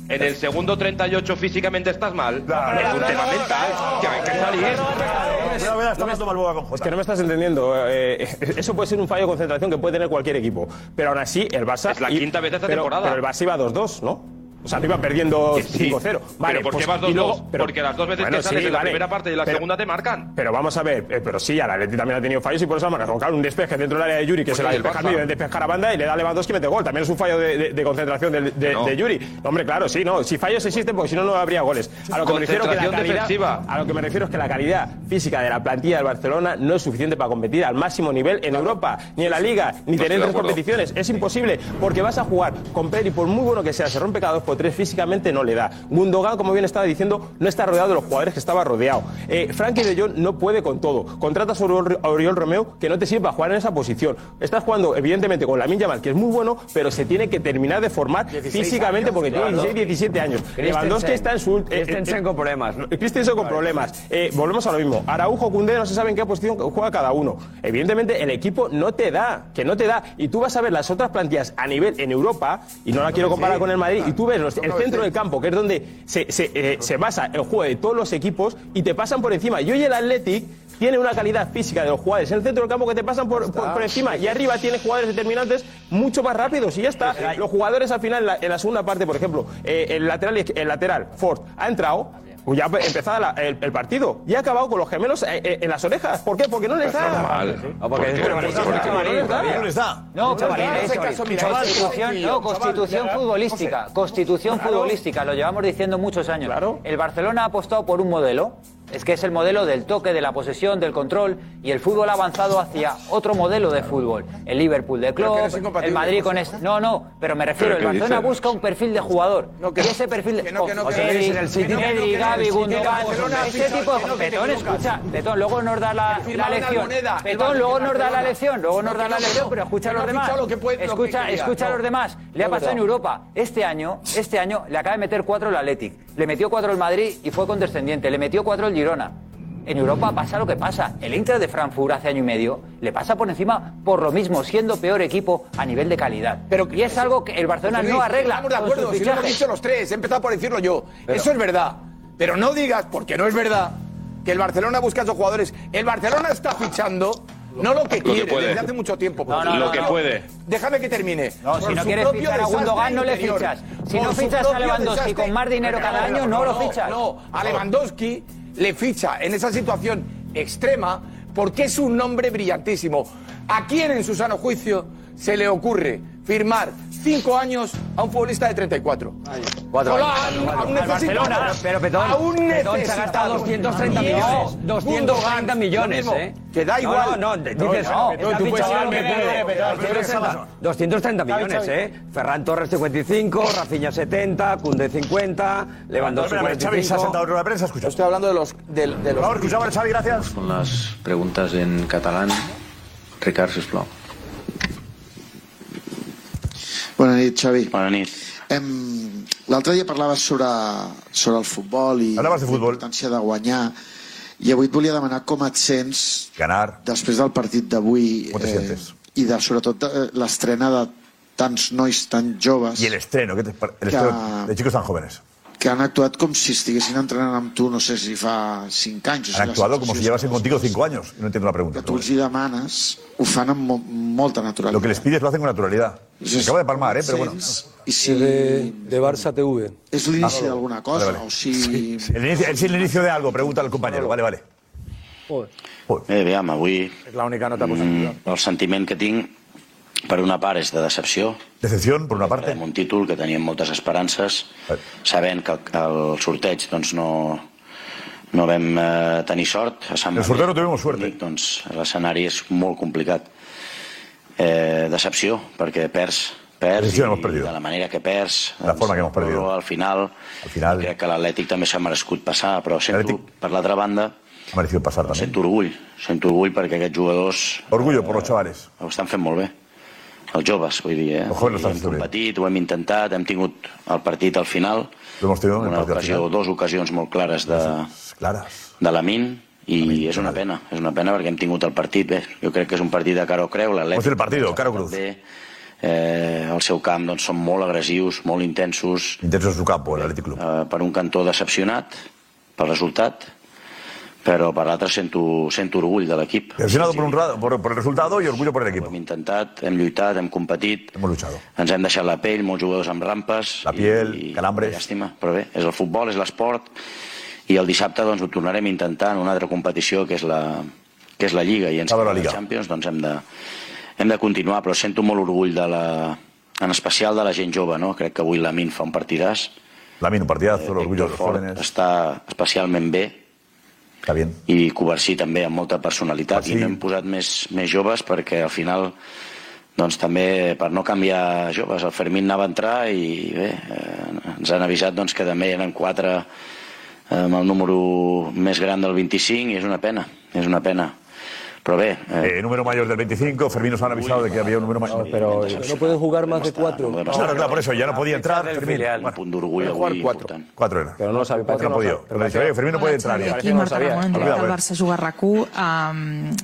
En el segundo 38 físicamente estás mal. es un tema mental. Que hay que salir. Es que no me estás entendiendo. eh, eso puede ser un fallo de concentración que puede tener cualquier equipo. Pero aún así, el Barça. Es la quinta vez esta pero- temporada. Pero el Barça iba 2-2, ¿no? O sea, no iba perdiendo sí. 5-0. Vale, pero ¿por qué pues, vas y 2-2? luego- pero- Porque las dos veces Bueno, que sales sí, en la vale. primera parte y en la Pero- segunda te marcan. Pero vamos a ver, eh, pero sí, al Atleti también ha tenido fallos y por eso ha marcado. Claro, un despeje dentro del área de Yuri que Pues se la despeja despejar a banda y le da a Lewandowski y mete gol. También es un fallo de, de- de concentración de, No. de Yuri. Hombre, claro, sí, no. Si fallos existen, porque si no, no habría goles. A lo que me refiero que la calidad, defensiva. a lo que me refiero es que la calidad física de la plantilla del Barcelona no es suficiente para competir al máximo nivel en Europa, ni en la Liga, ni No tener tres competiciones. Es imposible, porque vas a jugar con Pedri, por muy bueno que sea, se rompe cada dos tres, físicamente no le da. Gundogan, como bien estaba diciendo, no está rodeado de los jugadores que estaba rodeado. Eh, Frankie de Jong no puede con todo. Contratas a Oriol, Romeo que no te sirve para jugar en esa posición. Estás jugando, evidentemente, con la Yamal, que es muy bueno, pero se tiene que terminar de formar 16 físicamente años, porque tiene claro. 16, 17 años. Lewandowski está en su... eh, Christensen con problemas. Christensen con problemas. Eh, volvemos a lo mismo. Araujo, Cundé, no se sabe en qué posición juega cada uno. Evidentemente, el equipo no te da, que no te da. Y tú vas a ver las otras plantillas a nivel en Europa, y no la quiero comparar con el Madrid, y tú ves los- el centro del campo, que es donde se, se, eh, se basa el juego de todos los equipos, y te pasan por encima. Y hoy el Athletic tiene una calidad física de los jugadores en el centro del campo que te pasan por, por, por encima. Y arriba tiene jugadores determinantes mucho más rápidos. Y ya está. Los jugadores al final, en la, en la segunda parte, por ejemplo, eh, el lateral, el lateral, Ford, ha entrado. Pues ya empezaba la- el, el partido y ha acabado con los gemelos eh, eh, en las orejas. ¿Por qué? Porque no les da. normal. porque Pero porque- porque- no les da. No les da. No, chavalín, En ese eso, caso, mira, chaval, este constitución, no, constitución futbolística, constitución Claro. futbolística, lo llevamos diciendo muchos años. El Barcelona ha apostado por un modelo, es que es el modelo del toque, de la posesión, del control, y el fútbol ha avanzado hacia otro modelo de fútbol. El Liverpool de incompatible, el Madrid con este... No, no, pero me refiero, el ¿Pero qué Barcelona busca un perfil de jugador, y ese perfil de... que no, que no, Gundogan, ha ese tipo de... que escucha, Betón, luego nos da la, lección. Bar- luego nos da la lección, luego nos No, da la lección, pero escucha a los demás. Escucha, escucha a los demás. Le ha pasado en. Europa. Este año, este año le acaba de meter cuatro el Athletic. Le metió cuatro el Madrid y fue condescendiente. Le metió cuatro el Girona. En Europa pasa lo que pasa. El Inter de Frankfurt hace año y medio le pasa por encima por lo mismo, siendo peor equipo a nivel de calidad. Pero y es algo que el Barcelona no arregla. Estamos de acuerdo, si lo hemos dicho los tres, he empezado por decirlo yo. Pero- Eso es verdad. Pero no digas, porque no es verdad, que el Barcelona busca a esos jugadores. El Barcelona está fichando no lo que Lo que quiere, puede. desde hace mucho tiempo. No, no, Lo no, que no. puede. Déjame que termine. No, si no quieres propio fichar a Gundogan, no le fichas. Si no fichas a Lewandowski desastre- con más dinero cada año, no lo fichas. No, a Lewandowski le ficha en esa situación extrema porque es un nombre brillantísimo. ¿A quién en su sano juicio se le ocurre firmar cinco años a un futbolista de 34? Cuatro Solo a, un- a un Al necesitado. Barcelona. Pero, Petón, a un Petón se ha necesitado. gastado 230 No, millones. 230 Gundogan, millones. ¿eh? Que da igual. No, no, dices, No, no, no, está tú puedes fichado hablar lo que de puede. Pedro, Pedro, 230, 230 millones, ¿eh? Ferran Torres 55, Rafinha 70, Cunde 50, Lewandowski Espera, Xavi, se ha 45. sentado en de prensa, escucha. Estoy hablando de los. De, de Por los favor, escuchamos a Xavi, gracias. Con les preguntes en català. Ricard, sisplau. Bona nit, Xavi. Bona nit. Em, L'altre dia parlaves sobre, sobre el futbol i Parlaves de futbol. la importància de guanyar i avui et volia demanar com et sents Ganar. després del partit d'avui sientes? i de sobretot de, l'estrena de tants nois tan joves Y el estreno, ¿qué te par- el Que- estreno de chicos tan jóvenes. Que han actuat com si estiguessin entrenant amb tu no sé si fa 5 anys Han actuado como si llevasen contigo cinco años. Y no entiendo la pregunta. que tu els hi demanes ho fan amb mo molta naturalitat Lo que les pides lo hacen con naturalidad. Se acaba de palmar, ¿eh? Pero bueno. i si De, de Barça TV. és l'inici Ah, d'alguna cosa vale, vale. o si El inicio, es el inicio de algo, pregunta al compañero. Vale, vale. Bé, aviam, avui És l'única nota mm, el sentiment que tinc per una part és de decepció. Decepción, por una parte. Amb un títol que teníem moltes esperances, sabent que el, sorteig doncs, no, no vam eh, tenir sort. A Sant El sorteo no tuvimos suerte. Doncs l'escenari és molt complicat. Eh, decepció, perquè perds, perds i, perdido. de la manera que perds. La forma que hemos perdido. Però al final, Al final crec que l'Atlètic també s'ha merescut passar, però sento, per l'altra banda, ha merecido pasar también. sento orgull, sento orgull perquè aquests jugadors Orgullo por los chavales. ho estan fent molt bé. Els joves, vull dir, eh? Jóvenes lo hem competit, ho hem intentat, hem tingut el partit al final, una al ocasió, final. dos ocasions molt clares de, Claras. de la Min, i és una pena, és una pena perquè hem tingut el partit bé. Jo crec que és un partit de cara o creu, l'Atlètic. El partido, Caro Cruz. Bé, eh, el seu camp doncs, són molt agressius, molt intensos. Intensos en su campo, el Athletic Club. Eh, per un cantó decepcionat pel resultat, però per l'altre sento, sento orgull de l'equip. Decepcionado por, un por, por el resultado y orgullo por el equipo. Hem intentat, hem lluitat, hem competit. Hemos luchado. Ens hem deixat la pell, molts jugadors amb rampes. La piel, i, calambres. Llàstima, però bé, és el futbol, és l'esport. I el dissabte doncs, ho tornarem a intentar en una altra competició que és la, que és la Lliga. I ens la queda Liga. Champions, doncs hem de, hem de continuar, però sento molt orgull de la, en especial de la gent jove, no? Crec que avui la Min fa un partidàs. La Min, un los Fort jóvenes. està especialment bé. Està bien. I Covarsí també amb molta personalitat. I no hem posat més, més joves perquè al final doncs també per no canviar joves. El Fermín anava a entrar i bé, eh, ens han avisat doncs, que també eren quatre eh, amb el número més gran del 25 i és una pena, és una pena. Però bé... Eh, número mayor del 25, Fermín nos han avisado de que había un número mayor. Pero no pueden jugar más de cuatro. Claro, claro, por eso ya no podía entrar. Fermín. Un punt d'orgull jugar cuatro. Cuatro era. Pero no lo sabía. Cuatro no podido. Pero le dice, oye, Fermín no puede entrar. ya. Aquí Marta Ramon, eh. Barça Juga RAC1.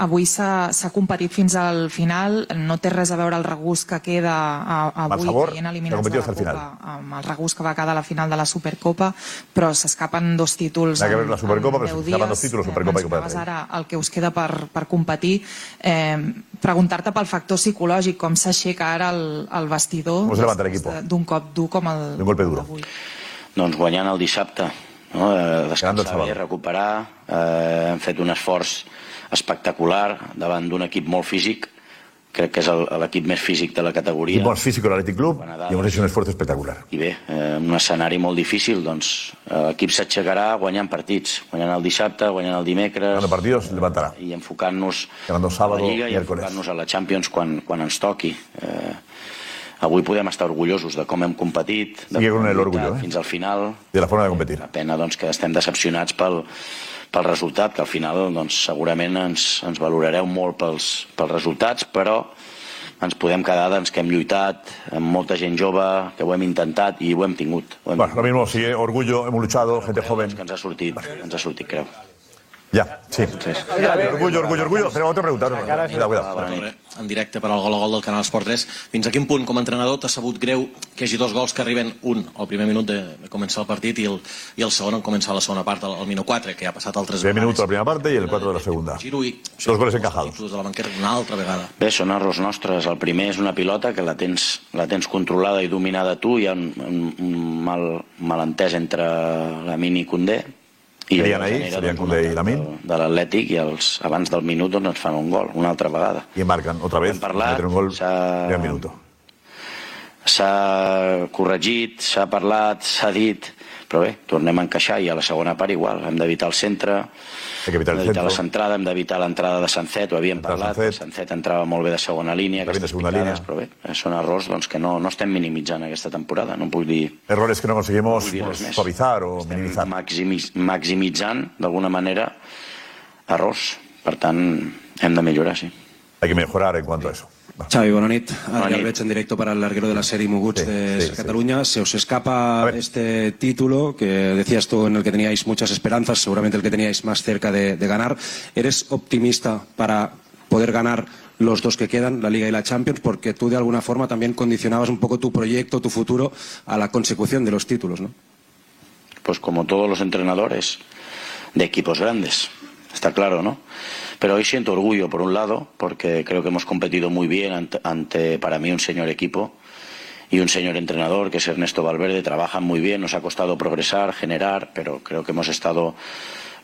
Avui s'ha s'ha competit fins al final. No té res a veure el regús que queda a, Mal avui sabor, caient s'ha eliminats de la Copa amb el regús que va quedar a la final de la Supercopa, però s'escapen dos títols Nada que ver en- la Supercopa, en però deu s'escapen dies. dos títulos, Supercopa i Copa del Rei. ara el que us queda per, per competir. Eh, Preguntar-te pel factor psicològic, com s'aixeca ara el, el vestidor d'un cop dur com el, Un golpe duro. d'avui. Doncs guanyant el dissabte, no? Eh, descansar bé, recuperar, eh, hem fet un esforç espectacular davant d'un equip molt físic, crec que és el- l'equip més físic de la categoria. Equipo más físico del Athletic Club y hemos hecho un esfuerzo espectacular. I bé, eh, un escenari molt difícil, doncs eh, l'equip s'aixecarà guanyant partits, guanyant el dissabte, guanyant el dimecres... Ganando partidos, levantará. I enfocant-nos a la Lliga i enfocant-nos a la Champions quan, quan ens toqui. Eh, avui podem estar orgullosos de com hem competit, de Sigue com hem orgullo, eh. fins al final. De la forma de competir. La pena doncs, que estem decepcionats pel, pel resultat, que al final doncs, segurament ens, ens valorareu molt pels, pels resultats, però ens podem quedar doncs, que hem lluitat amb molta gent jove, que ho hem intentat i ho hem tingut. Ho hem Bueno, lo mismo, sí, orgullo, hemos luchado, gente joven. que ens ha sortit, ens ha sortit, creu. Ya, sí. Orgullo, orgullo, orgullo. Tenemos otra pregunta. Cuidado, cuidado. en directe per al gol a gol del Canal Esport 3. Fins a quin punt, com a entrenador, t'ha sabut greu que hi hagi dos gols que arriben, un al primer minut de, de començar el partit i el, i el segon en començar la segona part, al, minut 4, que ja ha passat altres Diez minutos la primera parte y el cuatro de la segunda. Giro i Dos goles encajados. de la banqueta una altra vegada. Bé, són errors nostres. El primer és una pilota que la tens, la tens controlada i dominada tu. Hi ha un, un, un mal, malentès entre la Mini i Condé. Llavors ahí, genera, serien un i Lamin. De l'Atlètic i els, abans del minut doncs, ens fan un gol, una altra vegada. Y marcan otra vez. Parlat, un gol en minuto. S'ha corregit, s'ha parlat, s'ha dit, però bé, tornem a encaixar i a la segona part igual. Hem d'evitar el centre, hem el d'evitar la centrada, hem d'evitar l'entrada de Sancet, ho havíem parlat, Sancet. Sancet. entrava molt bé de segona línia, de picades, línia. però bé, eh, són errors doncs, que no, no estem minimitzant aquesta temporada, no vull dir Errores que no pues, Ernest. suavizar o minimizar. maximiz, maximitzant d'alguna manera errors. Per tant, hem de millorar, sí. Hay que mejorar en cuanto a eso. Xavi, bona nit. Bona Adrià nit. En directo para el larguero de la serie Muguts de Cataluña. Se os escapa este título que decías tú en el que teníais muchas esperanzas, seguramente el que teníais más cerca de, de ganar. ¿Eres optimista para poder ganar los dos que quedan, la Liga y la Champions? Porque tú de alguna forma también condicionabas un poco tu proyecto, tu futuro a la consecución de los títulos, ¿no? pues como todos los entrenadores de equipos grandes, está claro, ¿no? Pero hoy siento orgullo, por un lado, porque creo que hemos competido muy bien ante, para mí, un señor equipo y un señor entrenador, que es Ernesto Valverde, trabajan muy bien, nos ha costado progresar, generar, pero creo que hemos estado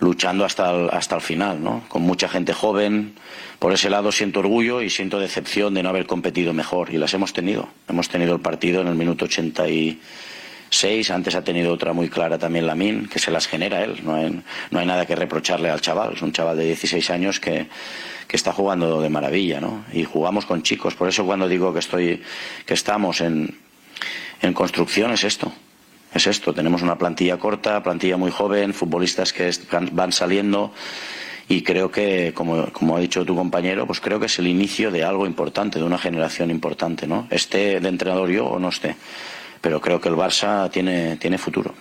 luchando hasta el, hasta el final, ¿no? Con mucha gente joven. Por ese lado siento orgullo y siento decepción de no haber competido mejor. Y las hemos tenido. Hemos tenido el partido en el minuto 86. Antes ha tenido otra muy clara también Lamin, que se las genera él. No hay, nada que reprocharle al chaval. Es un chaval de 16 años que, está jugando de maravilla, ¿no? Y jugamos con chicos. Por eso cuando digo que estoy, que estamos en, en construcción es esto. Es esto. Tenemos una plantilla corta, plantilla muy joven, futbolistas que van saliendo y creo que, como, como ha dicho tu compañero, pues creo que es el inicio de algo importante, de una generación importante, ¿no? Esté de entrenador yo o no esté. Pero creo que el Barça tiene, tiene futuro.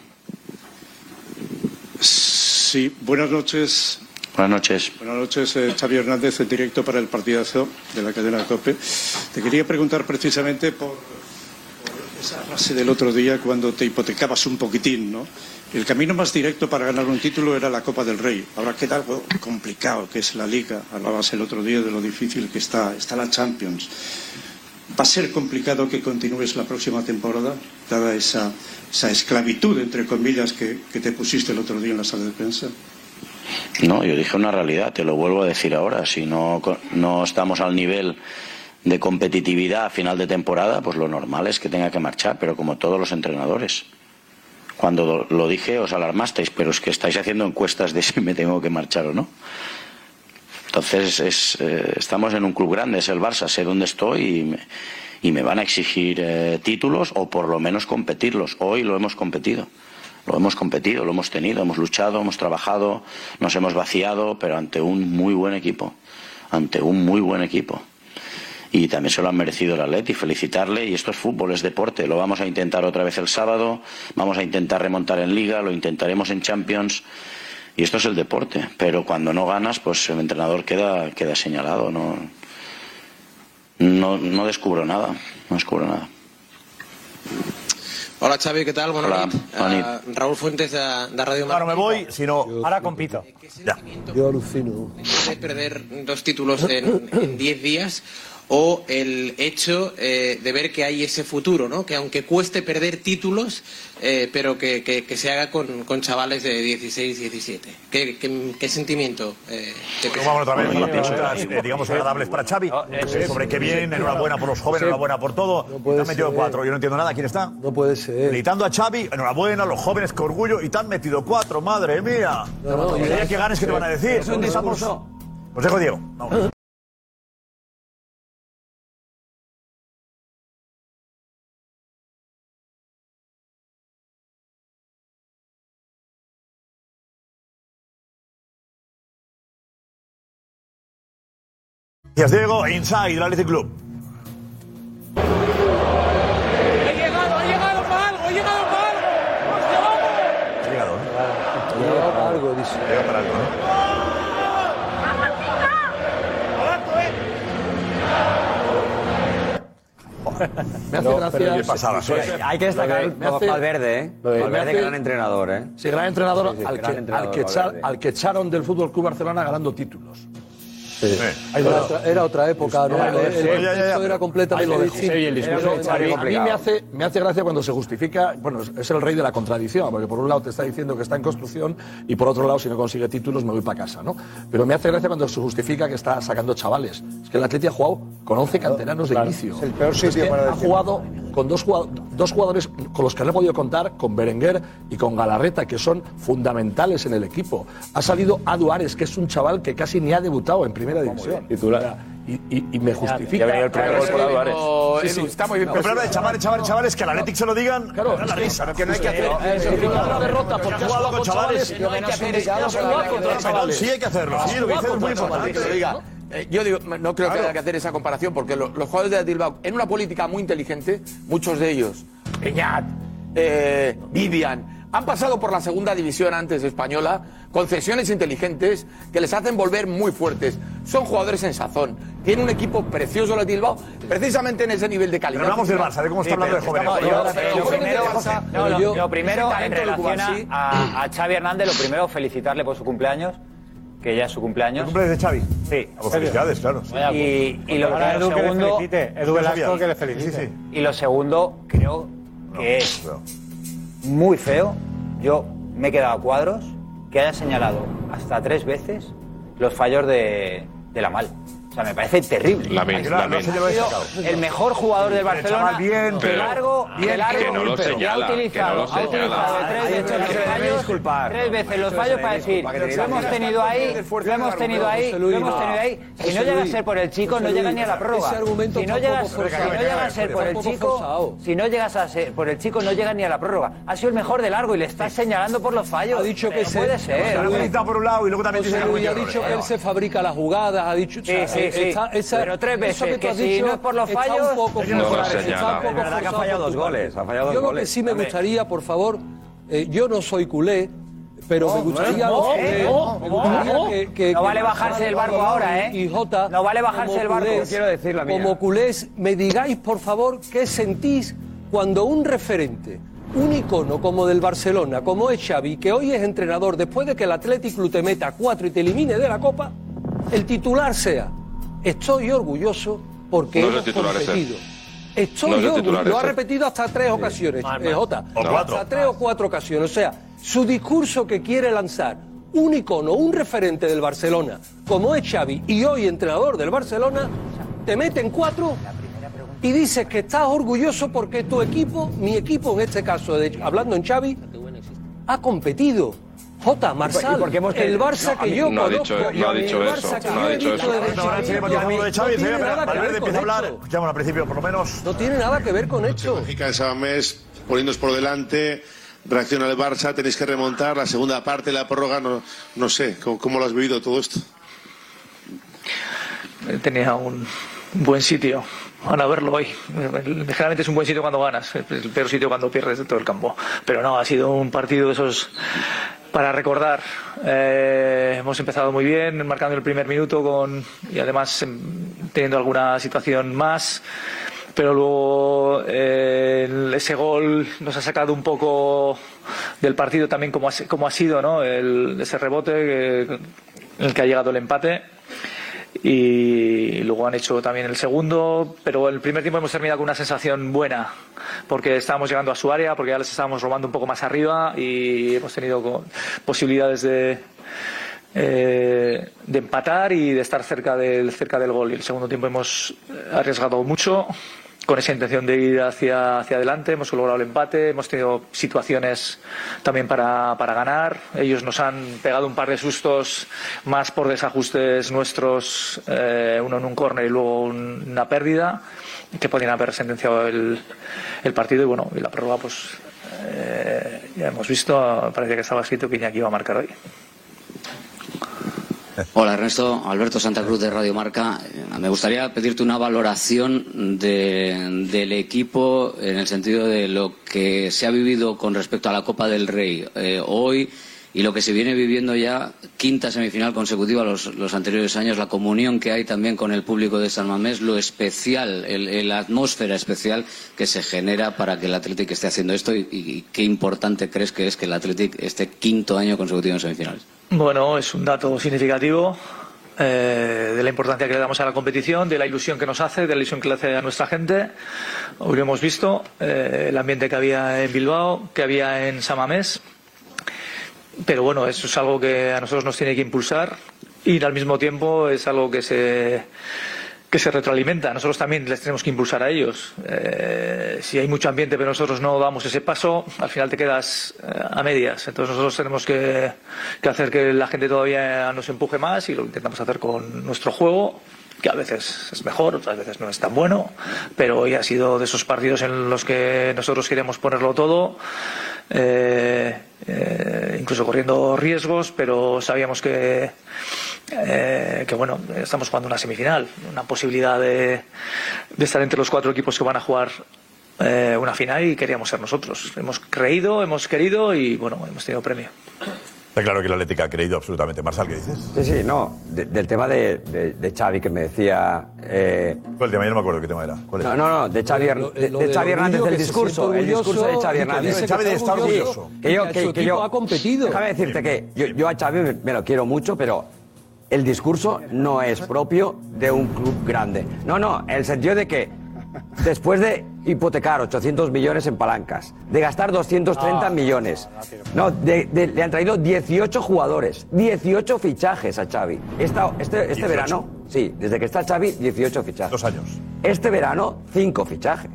Sí, buenas noches. Buenas noches. Buenas noches, eh, Xavi Hernández, en directo para el partidazo de la cadena COPE. Te quería preguntar precisamente por, por esa frase del otro día cuando te hipotecabas un poquitín, ¿no? El camino más directo para ganar un título era la Copa del Rey. Ahora queda algo complicado, que es la Liga. Hablabas el otro día de lo difícil que está, está la Champions. ¿Va a ser complicado que continúes la próxima temporada, dada esa, esa esclavitud, entre comillas, que, que te pusiste el otro día en la sala de prensa? No, yo dije una realidad, te lo vuelvo a decir ahora. Si no, no estamos al nivel de competitividad a final de temporada, pues lo normal es que tenga que marchar, pero como todos los entrenadores. Cuando lo dije os alarmasteis, pero es que estáis haciendo encuestas de si me tengo que marchar o no. Entonces es, eh, estamos en un club grande, es el Barça, sé dónde estoy y me, y me van a exigir eh, títulos o por lo menos competirlos. Hoy lo hemos competido. Lo hemos competido, lo hemos tenido, hemos luchado, hemos trabajado, nos hemos vaciado, pero ante un muy buen equipo. Ante un muy buen equipo. Y también se lo han merecido el Atleti, felicitarle. Y esto es fútbol, es deporte. Lo vamos a intentar otra vez el sábado, vamos a intentar remontar en Liga, lo intentaremos en Champions. Y esto es el deporte. Pero cuando no ganas, pues el entrenador queda, queda señalado. No, no, no descubro nada. No descubro nada. Hola Xavi, què tal? Bona Hola, nit. bona nit. Eh, Raúl Fuentes de, de Radio Ahora me voy, si no. Ahora compito. Yo alucino. de perder dos títulos en en 10 días o el hecho eh, de ver que hay ese futuro, ¿no? Que aunque cueste perder títulos, eh, pero que, que- que se haga con, con chavales de 16, 17. ¿Qué, qué, qué sentimiento eh, te Bueno, vamos otra vez con las preguntas, eh, digamos, agradables para Xavi. Eh, sobre qué bien, enhorabuena por los jóvenes, enhorabuena por todo. te han metido ser. cuatro, yo no entiendo nada. ¿Quién está? No puede ser. Felicitando a Xavi, enhorabuena, los jóvenes, qué orgullo. Y te han metido cuatro, madre mía. No, no, que ganes, ¿qué te van a decir? Es un discurso. Os dejo, Diego. Vamos. Gracias, Diego. Inside, el Athletic Club. He llegado, he llegado para algo, he llegado para algo. Ha llegado, ¿eh? Llega para algo, dice. Llega para algo, ¿eh? Me hace No, gracia. pero ¿qué pasaba? Sí. Hay que destacar Me hace- Valverde, ¿eh? Valverde, hace- gran entrenador, ¿eh? Sí, gran entrenador, Sí, sí, al, gran que, entrenador, al, que echa- Valverde. al que echaron del Fútbol Club Barcelona ganando títulos. Era, otra, era otra época, ¿no? Era- El, sí, era completamente distinto. Sí. A mí me hace, me hace gracia cuando se justifica, bueno, es- el rey de la contradicción, porque por un lado te está diciendo que está en construcción y por otro lado, si no consigue títulos, me voy para casa, ¿no? Pero me hace gracia cuando se justifica que está sacando chavales. Es que el Atleti ha jugado con 11 canteranos de inicio. Es el peor Es sitio que para Ha jugado con dos jugadores, dos jugadores con los que no he podido contar, con Berenguer y con Galarreta, que son fundamentales en el equipo. Ha salido Aduares, que es un chaval que casi ni ha debutado en primera división. Y, y- y me justifica. ya el primer gol por Aduares. Sí, sí. Está muy bien, No, pero- pero habla de chavales, chavales, chavales, que al Athletic se lo digan. Claro, la risa. que no hay que hacer- una derrota porque has jugado con chavales que no hay que hacer es- has jugado contra chavales. Sí hay que hacerlo. Sí, lo que dices es muy importante. que lo diga. Eh, yo digo, no creo que haya que hacer esa comparación porque lo- los jugadores de Bilbao, en una política muy inteligente, muchos de ellos, Peñat, eh, Vivian, han pasado por la segunda división antes española, concesiones inteligentes que les hacen volver muy fuertes. Son jugadores en sazón. Tiene un equipo precioso el Bilbao, precisamente en ese nivel de calidad. Pero hablamos del Barça, de cómo está Sí, hablando de jóvenes. yo- lo primero, no, lo, lo primero, en relación a, a, a Xavi Hernández, lo primero, felicitarle por su cumpleaños, que ya es su cumpleaños. ¿Cumpleaños de Xavi? Sí. Pues felicidades, claro. sí. Y, y lo, Ahora y lo Edu que le segundo, felicite, Edu Velasco que le felicite. y lo segundo, creo que es muy feo. Yo me he quedado a cuadros que haya señalado hasta tres veces los fallos de, de la mal. O sea, me parece terrible. Lamin. sido el mejor jugador del Barcelona. bien, de pero- largo, de bien, largo, que no lo y ha señala, que no utilizado, lo ha señala. utilizado tres veces los fallos, tres veces los fallos para decir, lo hemos tenido ahí, lo hemos tenido ahí, lo hemos tenido ahí. no. Si no llega a ser por el chico, no llega ni a la argumento Si no no llega a ser por el chico, si no llegas a ser por el chico, no llega ni a la prórroga. Ha sido el mejor de largo y le estás señalando por los fallos. Ha dicho que no se- puede ser. Por un lado y luego también que ha dicho que él se fabrica las jugadas, ha dicho... Sí, sí, sí. Pero tres eso veces, tú que has si dicho no es por los está fallos- un poco Es que no está señala. un poco Es que ha fallado dos goles, parte. ha fallado dos Yo lo que sí me gustaría, por favor, eh, yo no soy culé, pero me gustaría, no, eh, no, me gustaría no. que, que- No que vale bajarse del barco ahora, ¿eh? Y Jota, No vale bajarse del barco. culés- quiero decir la mía. Como culés, me digáis, por favor, qué sentís cuando un referente, un icono como del Barcelona, como es Xavi, que hoy es entrenador, después de que el Athletic Club te meta cuatro y te elimine de la Copa, el titular sea, estoy orgulloso porque No es el hemos titular ese. competido. Estoy No orgulloso. Lo ha ese. repetido hasta tres ocasiones, eh. Jota. O cuatro. Hasta tres o cuatro ocasiones. O sea, su discurso que quiere lanzar un icono, un referente del Barcelona, como es Xavi y hoy entrenador del Barcelona, te mete en cuatro y dices que estás orgulloso porque tu equipo, mi equipo en este caso, de- hablando en Xavi, ha competido. Jota, Marsal, ¿Y por qué hemos el Barça que yo no ha conozco, dicho- no ha dicho eso, no ha dicho eso. Ahora seguimos hablando de Xavi, no tiene espera, nada que Valverde ver con empieza a hablar. esto. Escuchamos al principio, por lo menos. No tiene nada que ver con esto. Lógica de Samamés, poniéndoos por delante, reacciona el Barça, tenéis que remontar, la segunda parte, la prórroga, no, no sé, ¿cómo, cómo lo has vivido todo esto? tenía un buen sitio para verlo hoy. Generalmente es un buen sitio cuando ganas, es el peor sitio cuando pierdes de todo el campo. Pero no, ha sido un partido de esos para recordar. Eh, hemos empezado muy bien, marcando el primer minuto con y además em, teniendo alguna situación más. Pero luego eh, ese gol nos ha sacado un poco del partido también como ha, como ha sido, ¿no? El- ese rebote que- en el que ha llegado el empate y luego han hecho también el segundo, pero el primer tiempo hemos terminado con una sensación buena, porque estábamos llegando a su área, porque ya les estábamos robando un poco más arriba y hemos tenido posibilidades de, eh, de empatar y de estar cerca del, cerca del gol. Y el segundo tiempo hemos arriesgado mucho con esa intención de ir hacia, hacia adelante. Hemos logrado el empate, hemos tenido situaciones también para, para ganar. Ellos nos han pegado un par de sustos más por desajustes nuestros, eh, uno en un córner y luego un- una pérdida, que podían haber sentenciado el, el partido. Y bueno, y la prórroga, pues eh, ya hemos visto, parecía que estaba escrito que Iñaki iba a marcar hoy. Hola Ernesto, Alberto Santa Cruz de Radio Marca. Eh, Me gustaría pedirte una valoración de- del equipo en el sentido de lo que se ha vivido con respecto a la Copa del Rey eh, hoy y lo que se viene viviendo ya, quinta semifinal consecutiva los, los anteriores años, la comunión que hay también con el público de San Mamés, lo especial, la atmósfera especial que se genera para que el Athletic esté haciendo esto y, qué importante crees que es que el Athletic esté quinto año consecutivo en semifinales. Bueno, es un dato significativo eh, de la importancia que le damos a la competición, de la ilusión que nos hace, de la ilusión que le hace a nuestra gente. Hoy hemos visto, eh, el ambiente que había en Bilbao, que había en Samamés. Pero bueno, eso es algo que a nosotros nos tiene que impulsar y al mismo tiempo es algo que se que se retroalimenta. Nosotros también les tenemos que impulsar a ellos. Eh, si hay mucho ambiente pero nosotros no damos ese paso, al final te quedas eh, a medias. Entonces nosotros tenemos que, que hacer que la gente todavía nos empuje más y lo intentamos hacer con nuestro juego que a veces es mejor, otras veces no es tan bueno, pero hoy ha sido de esos partidos en los que nosotros queremos ponerlo todo, eh, eh, incluso corriendo riesgos, pero sabíamos que, eh, que bueno, estamos jugando una semifinal, una posibilidad de, de estar entre los cuatro equipos que van a jugar eh, una final y queríamos ser nosotros. Hemos creído, hemos querido y bueno, hemos tenido premio. Está claro que el Atlético ha creído absolutamente. Marsal, ¿qué dices? Sí, sí, no. de- del tema de, de, de Xavi que me decía. Eh, ¿Cuál tema? Yo no me acuerdo qué tema era. ¿Cuál no, no, no, de Xavi, de, lo de del Xavi Hernández, el discurso, el discurso de Xavi Hernández. dice que yo, que que, yo, ha competido. Déjame decirte que yo, yo a Xavi me, me lo quiero mucho, pero el discurso no es propio de un club grande. No, no, en el sentido de que después de hipotecar 800 millones en palancas, de gastar 230 millones. No, de- de- le han traído 18 jugadores, 18 fichajes a Xavi. Esta- este, este 18. verano, sí, desde que está Xavi, 18 fichajes. Dos años. Este verano, 5 fichajes.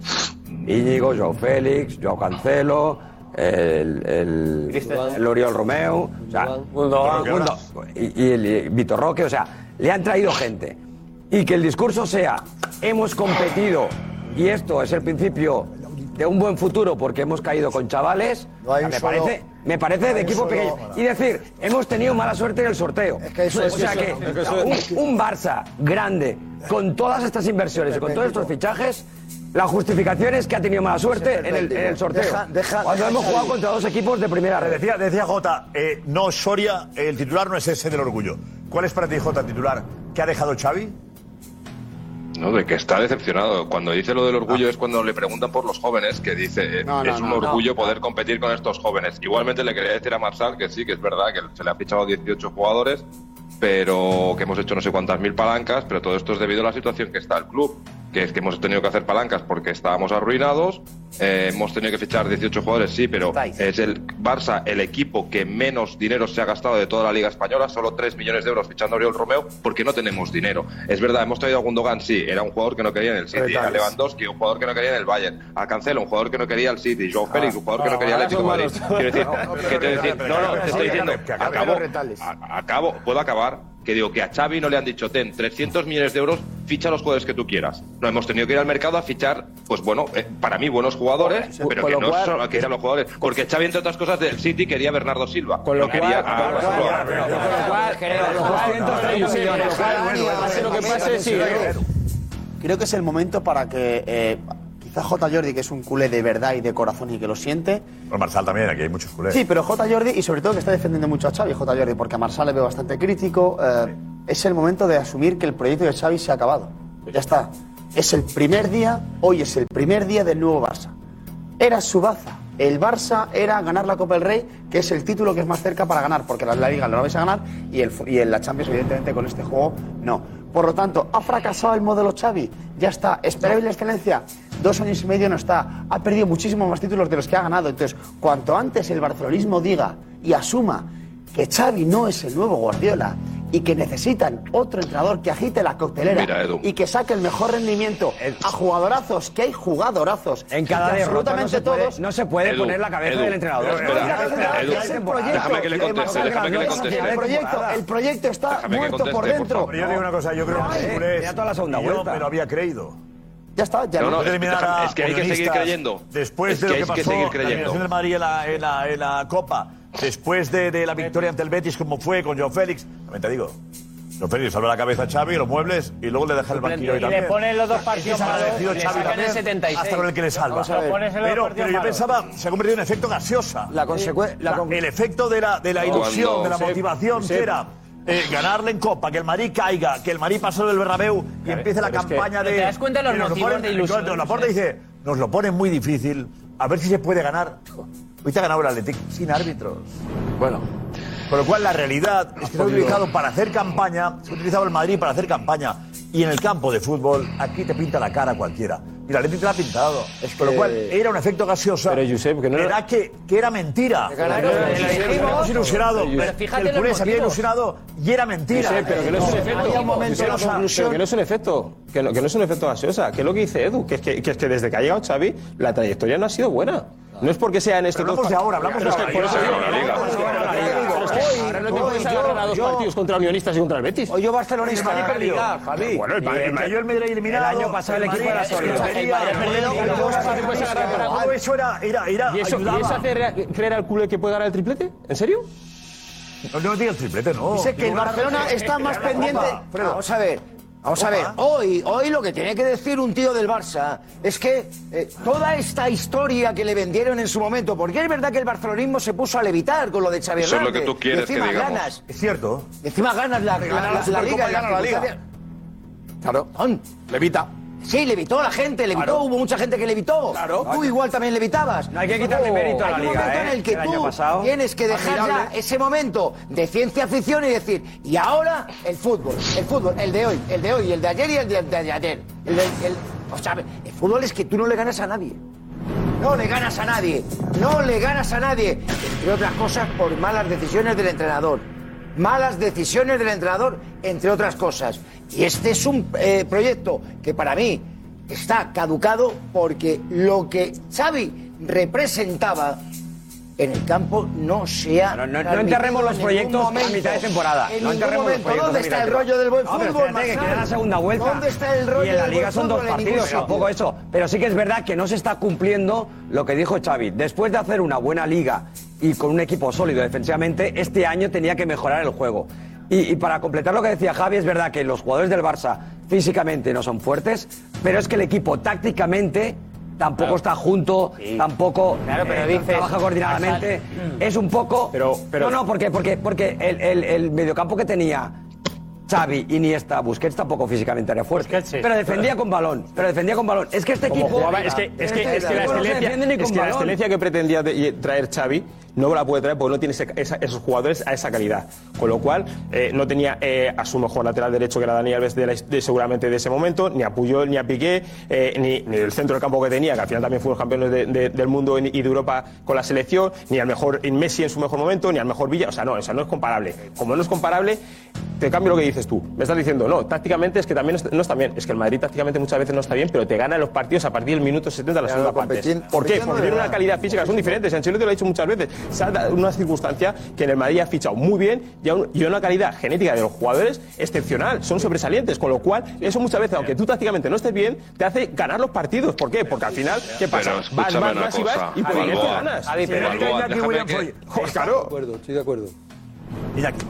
Íñigo, Joao Félix, Joao Cancelo, el, el, el Oriol Romeo, o sea, Gundogan. Gundo- y, y el y Vitor Roque, o sea, le han traído gente. Y que el discurso sea, hemos competido y esto es el principio de un buen futuro porque hemos caído con chavales, hay me, solo- parece, me parece no hay de un equipo solo- pequeño. Y decir, hemos tenido mala suerte en el sorteo. eso- o es que sea eso- que, es que eso- un, un Barça grande, con todas estas inversiones y con todos estos fichajes, la justificación es que ha tenido mala suerte en el, en el sorteo. Deja- deja- cuando hemos jugado contra dos equipos de primera red. Decía, decía Jota, eh, no Soria, el titular no es ese del orgullo. ¿Cuál es para ti, Jota, el titular que ha dejado Xavi? No, de que está decepcionado. Cuando dice lo del orgullo es cuando le preguntan por los jóvenes, que dice, No, no, es un orgullo poder competir con estos jóvenes. Igualmente le quería decir a Marsal que sí, que es verdad que se le ha fichado 18 jugadores, pero que hemos hecho no sé cuántas mil palancas, pero todo esto es debido a la situación que está el club, que es que hemos tenido que hacer palancas porque estábamos arruinados, eh, hemos tenido que fichar 18 jugadores, sí, pero es el Barça el equipo que menos dinero se ha gastado de toda la Liga Española, solo 3 millones de euros fichando a Oriol Romeo porque no tenemos dinero. Es verdad, hemos traído a Gundogan, sí, era un jugador que no quería en el City, a. Lewandowski, un jugador que no quería en el Bayern, a Cancelo, un jugador que no quería el City, Joao Félix, un jugador que no quería el Atlético de Madrid. Quiero decir, que te decir, no, no, te estoy diciendo, acabo, puedo acabar, que digo que a Xavi no le han dicho, ten 300 millones de euros, ficha los jugadores que tú quieras. No, hemos tenido que ir al mercado a fichar, pues bueno, eh, para mí buenos jugadores, Con- pero con que no cual- solo que sean los jugadores. Porque Xavi, entre otras cosas, del City quería a Bernardo Silva. Con lo no quería cual- a con lo cual- Barcelona. con lo cual, creo, con lo cual- millones. Pase lo que pase, sí. Creo que es el momento para que eh, quizá J. Jordi, que es un culé de verdad y de corazón y que lo siente. Bueno, Marsal también, aquí hay muchos culés. Sí, pero J. Jordi, y sobre todo que está defendiendo mucho a Xavi, J. Jordi, porque a Marsal le veo bastante crítico. eh, es el momento de asumir que el proyecto de Xavi se ha acabado. Ya está. Es el primer día, hoy es el primer día del nuevo Barça. Era su baza. El Barça era ganar la Copa del Rey, que es el título que es más cerca para ganar, porque la, la Liga no la vais a ganar y, el, y en la Champions, evidentemente, con este juego, no. Por lo tanto, ¿ha fracasado el modelo Xavi? Ya está. ¿Esperable la excelencia? Dos años y medio no está. Ha perdido muchísimos más títulos de los que ha ganado. Entonces, cuanto antes el barcelonismo diga y asuma que Xavi no es el nuevo Guardiola y que necesitan otro entrenador que agite la coctelera Mira, y que saque el mejor rendimiento a jugadorazos, que hay jugadorazos. En cada no absolutamente se puede, todos. no se puede Edu, poner la cabeza Edu, del entrenador. Edu, espera, Edu, Es el proyecto. déjame que le conteste, déjame que le conteste. El proyecto, el proyecto está Déjame muerto conteste, por por dentro. Pero yo digo una cosa, yo creo que ya toda la segunda yo vuelta. me lo había creído. Ya está, ya No, no, eliminar a es que hay que seguir creyendo. Después Es de que lo que que pasó, seguir la eliminación del Madrid en la, en la, en la Copa, después de, de la victoria ante el Betis, como fue con Joao Félix, también te digo, Joao Félix salva la cabeza a Xavi, los muebles, y luego le deja el banquillo Y ahí le ponen los dos partidos Se malos, le Xavi sacan también, el 76. hasta con el que le salva. Pero, pero yo pensaba, se ha convertido en efecto gaseosa. La consecue- la con- el efecto de la, de la Cuando- ilusión, de la motivación, Josep. que era eh, ganarle en Copa, que el Madrid caiga, que el Madrid pase del Bernabéu y empiece la pero es que- campaña de... ¿Te das cuenta de los motivos ponen- de ilusión, Nos lo pone, dice, nos lo pone muy difícil, a ver si se puede ganar. Hoy te ha ganado el Atlético sin árbitros. Bueno. Con lo cual la realidad es que se ha utilizado para hacer campaña, se ha utilizado el Madrid para hacer campaña. Y en el campo de fútbol, aquí te pinta la cara cualquiera. Y Atlético te la ha pintado. Con lo que- cual era un efecto gaseosa. Pero, Josep, que no era- que, que era mentira. Claro, dijimos- ilusionado. Pero que fíjate el culé se había ilusionado y era mentira. Josep, pero que no es un efecto. Momento Josep, la pero que no es un efecto. Que no, que no es un efecto gaseosa. Que es lo que dice Edu. Que es que, que es que desde que ha llegado Xavi, la trayectoria no ha sido buena. No es porque sea en estos Pero hablamos de ahora, hablamos de es que ahora. por eso digo, la Liga. Ahora no te yo- puedes agarrar a dos yo- partidos contra unionistas y contra el Betis. Hoy yo barcelonista. El Madrid. Javi. Bueno, el el Madrid eliminado. El año pasado el equipo agarrar para- Todo eso era, era, ¿Y eso, ¿Y ayudaba. eso hace creer al culé que puede ganar el triplete? ¿En serio? No, no diga el triplete, no. Dice que el Barcelona está [laughs] más la pendiente. Vamos a ver. Vamos a ver, hoy, hoy lo que tiene que decir un tío del Barça es que eh, toda esta historia que le vendieron en su momento, porque es verdad que el barcelonismo se puso a levitar con lo de Xavi Eso es lo que tú quieres que digamos. ganas, Es cierto. encima ganas la, la, la la- la Supercopa liga, y gana la Liga. Claro. Levita. Sí, levitó la gente, levitó, Claro. hubo mucha gente que levitó. Claro. Tú igual también levitabas. No hay que quitarle mérito a la Hay un liga, momento ¿eh? en el que El año tú pasado. tienes que dejar ya Admirable. ese momento de ciencia ficción y decir, y ahora el fútbol, el fútbol, el de hoy, el de hoy, el de ayer y el de, de ayer. El de- el- O sea, el fútbol es que tú no le ganas a nadie. No le ganas a nadie. No le ganas a nadie. Entre otras cosas, por malas decisiones del entrenador. Malas decisiones del entrenador, entre otras cosas. Y este es un eh, proyecto que para mí está caducado porque lo que Xavi representaba en el campo no se ha no- no enterremos los en proyectos ningún a momento. mitad de temporada. En No enterremos los momento. proyectos ¿Dónde está el rollo del buen No, fútbol, espérate, que Marcel? queda la segunda vuelta. ¿Dónde está el rollo Y en la liga son dos partidos, tampoco eso. Pero sí que es verdad que no se está cumpliendo lo que dijo Xavi. Después de hacer una buena liga y con un equipo sólido defensivamente, este año tenía que mejorar el juego. Y, y para completar lo que decía Javi, es verdad que los jugadores del Barça físicamente no son fuertes, pero es que el equipo tácticamente tampoco está junto, tampoco Claro, pero eh, dices- trabaja coordinadamente. Es un poco... pero- no, no, porque, porque, porque el, el- el mediocampo que tenía Xavi, Iniesta, Busquets tampoco físicamente era fuerte. Pero defendía con balón, pero defendía con balón. Es que este Como equipo... jugaba- es que, es que, es que la este equipo no se excelencia, defiende ni es que la balón. excelencia que pretendía de- traer Xavi no la puede traer porque no tiene ese- esa- esos jugadores a esa calidad. Con lo cual, eh, no tenía eh, a su mejor lateral derecho, que era Dani Alves, de la- de- seguramente de ese momento, ni a Puyol, ni a Piqué, eh, ni, ni el centro del campo que tenía, que al final también fueron campeones de- de- del mundo y de Europa con la selección, ni al mejor Messi en su mejor momento, ni al mejor Villa. O sea, no, o sea, no es comparable. Como no es comparable, te cambio lo que dices tú. Me estás diciendo, no, tácticamente es que también es- no está bien. Es que el Madrid tácticamente muchas veces no está bien, pero te gana los partidos a partir del minuto 70 de la segunda parte. ¿Por qué? Porque tiene una calidad física, son diferentes. Ancelotti lo ha dicho muchas veces. Se ha dado una circunstancia que en el Madrid ha fichado muy bien y una calidad genética de los jugadores excepcional. Son sobresalientes, con lo cual eso muchas veces, aunque tú tácticamente no estés bien, te hace ganar los partidos. ¿Por qué? Porque al final, ¿qué pasa? Vas, y vas cosa, y por ganas. Javi, pero- Balboa, Iñaki déjame Williams que- hoy. Estoy de acuerdo, estoy de acuerdo. Iñaki.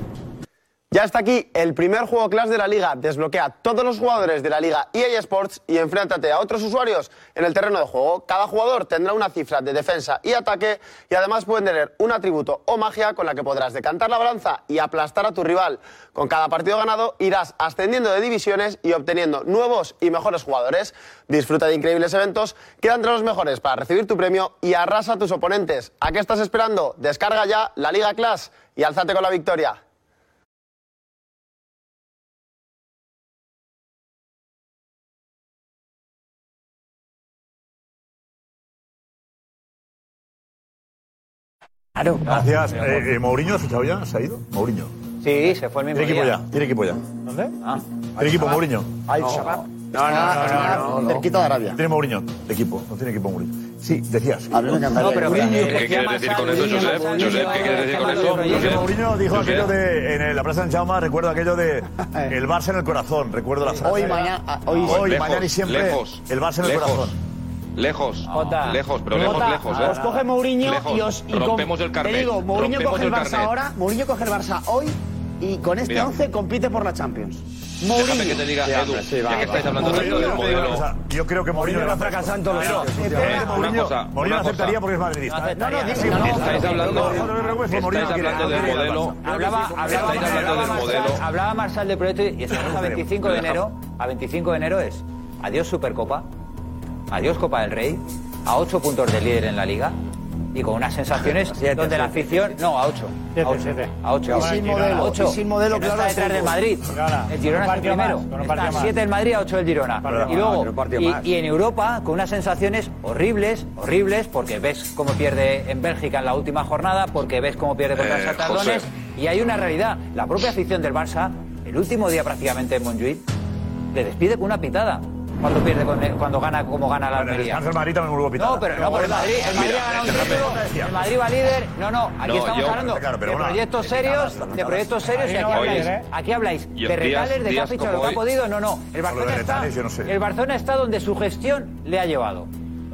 Ya está aquí el primer juego class de la liga. Desbloquea todos los jugadores de la liga EA Sports y enfréntate a otros usuarios en el terreno de juego. Cada jugador tendrá una cifra de defensa y ataque y además pueden tener un atributo o magia con la que podrás decantar la balanza y aplastar a tu rival. Con cada partido ganado irás ascendiendo de divisiones y obteniendo nuevos y mejores jugadores. Disfruta de increíbles eventos, queda entre los mejores para recibir tu premio y arrasa a tus oponentes. ¿A qué estás esperando? Descarga ya la Liga Class y alzate con la victoria. Gracias. Eh, eh, Mourinho ha fichado ya, ¿se ha ido? Mourinho. Sí, se fue el mismo Tiene equipo día. ya, tiene equipo ya. ¿Dónde? Ah. Tiene equipo Mourinho. Al Shabab. No, no, no, no, no. Cerquita de Arabia. Tiene Mourinho, de equipo, no tiene equipo Mourinho. Sí, decías. A mí me encantaría. No, pero Mourinho- ¿Qué quieres decir con eso, Josep? Josep, ¿qué quieres decir con eso? Mourinho dijo Josep. aquello de en la Plaza de Jaume, recuerdo aquello de [laughs] el Barça en el corazón, recuerdo la frase. Hoy, mañana, hoy, Hoy, Lejos, mañana y siempre lejos, el Barça en el lejos. corazón. Lejos, Jota. lejos, pero Jota, lejos, lejos. ¿eh? Os coge Mourinho Lejos. y os. y con- rompemos el carnet. Te digo, Mourinho rompemos coge el el Barça carnet. ahora, Mourinho coge el Barça hoy y con este Mira. 11 compite por la Champions. Déjame Mourinho. que te diga, Sí, Edu, sí, ya va, que va. estáis hablando Mourinho, del modelo. cosa, Yo creo que Mourinho va fracasando los Una Mourinho, Mourinho aceptaría porque es madridista. ¿eh? No, no, dice Sí, que no. Estáis hablando, estáis hablando del modelo. Hablaba, hablaba, Estáis hablando hablaba del Marsal- modelo. hablaba Marsal de proyecto y estamos a 25 de enero. A 25 de enero es adiós Supercopa, adiós Copa del Rey, a 8 puntos de líder en la liga y con unas sensaciones [laughs] donde la afición. No, a 8. Siete, A 8. siete. A ocho. Y sin modelo, A ocho. y sin modelo Que no claro está de detrás del. Madrid. El Girona Un es el partido más, primero. Está más. 7 el Madrid, a 8 el Girona. Y luego, y, en Europa con unas sensaciones horribles, horribles, porque ves cómo pierde en Bélgica en la última jornada, porque ves cómo pierde contra Eh, y hay una realidad. La propia afición del Barça, el último día prácticamente en Montjuic, le despide con una pitada. Cuando pierde, cuando gana como gana la En el Almería. descanso el Madrid también hubo. No, pero no, por el Madrid, el Madrid ha ganado un título, el Madrid va líder. No, no, aquí No, estamos yo- hablando de una- proyectos serios, de proyectos serios y aquí habláis, aquí habláis de días- Recales, de que ha fichado, lo que ha podido. No, no, el Barcelona de está, Recales, yo no sé. el Barcelona está donde su gestión le ha llevado.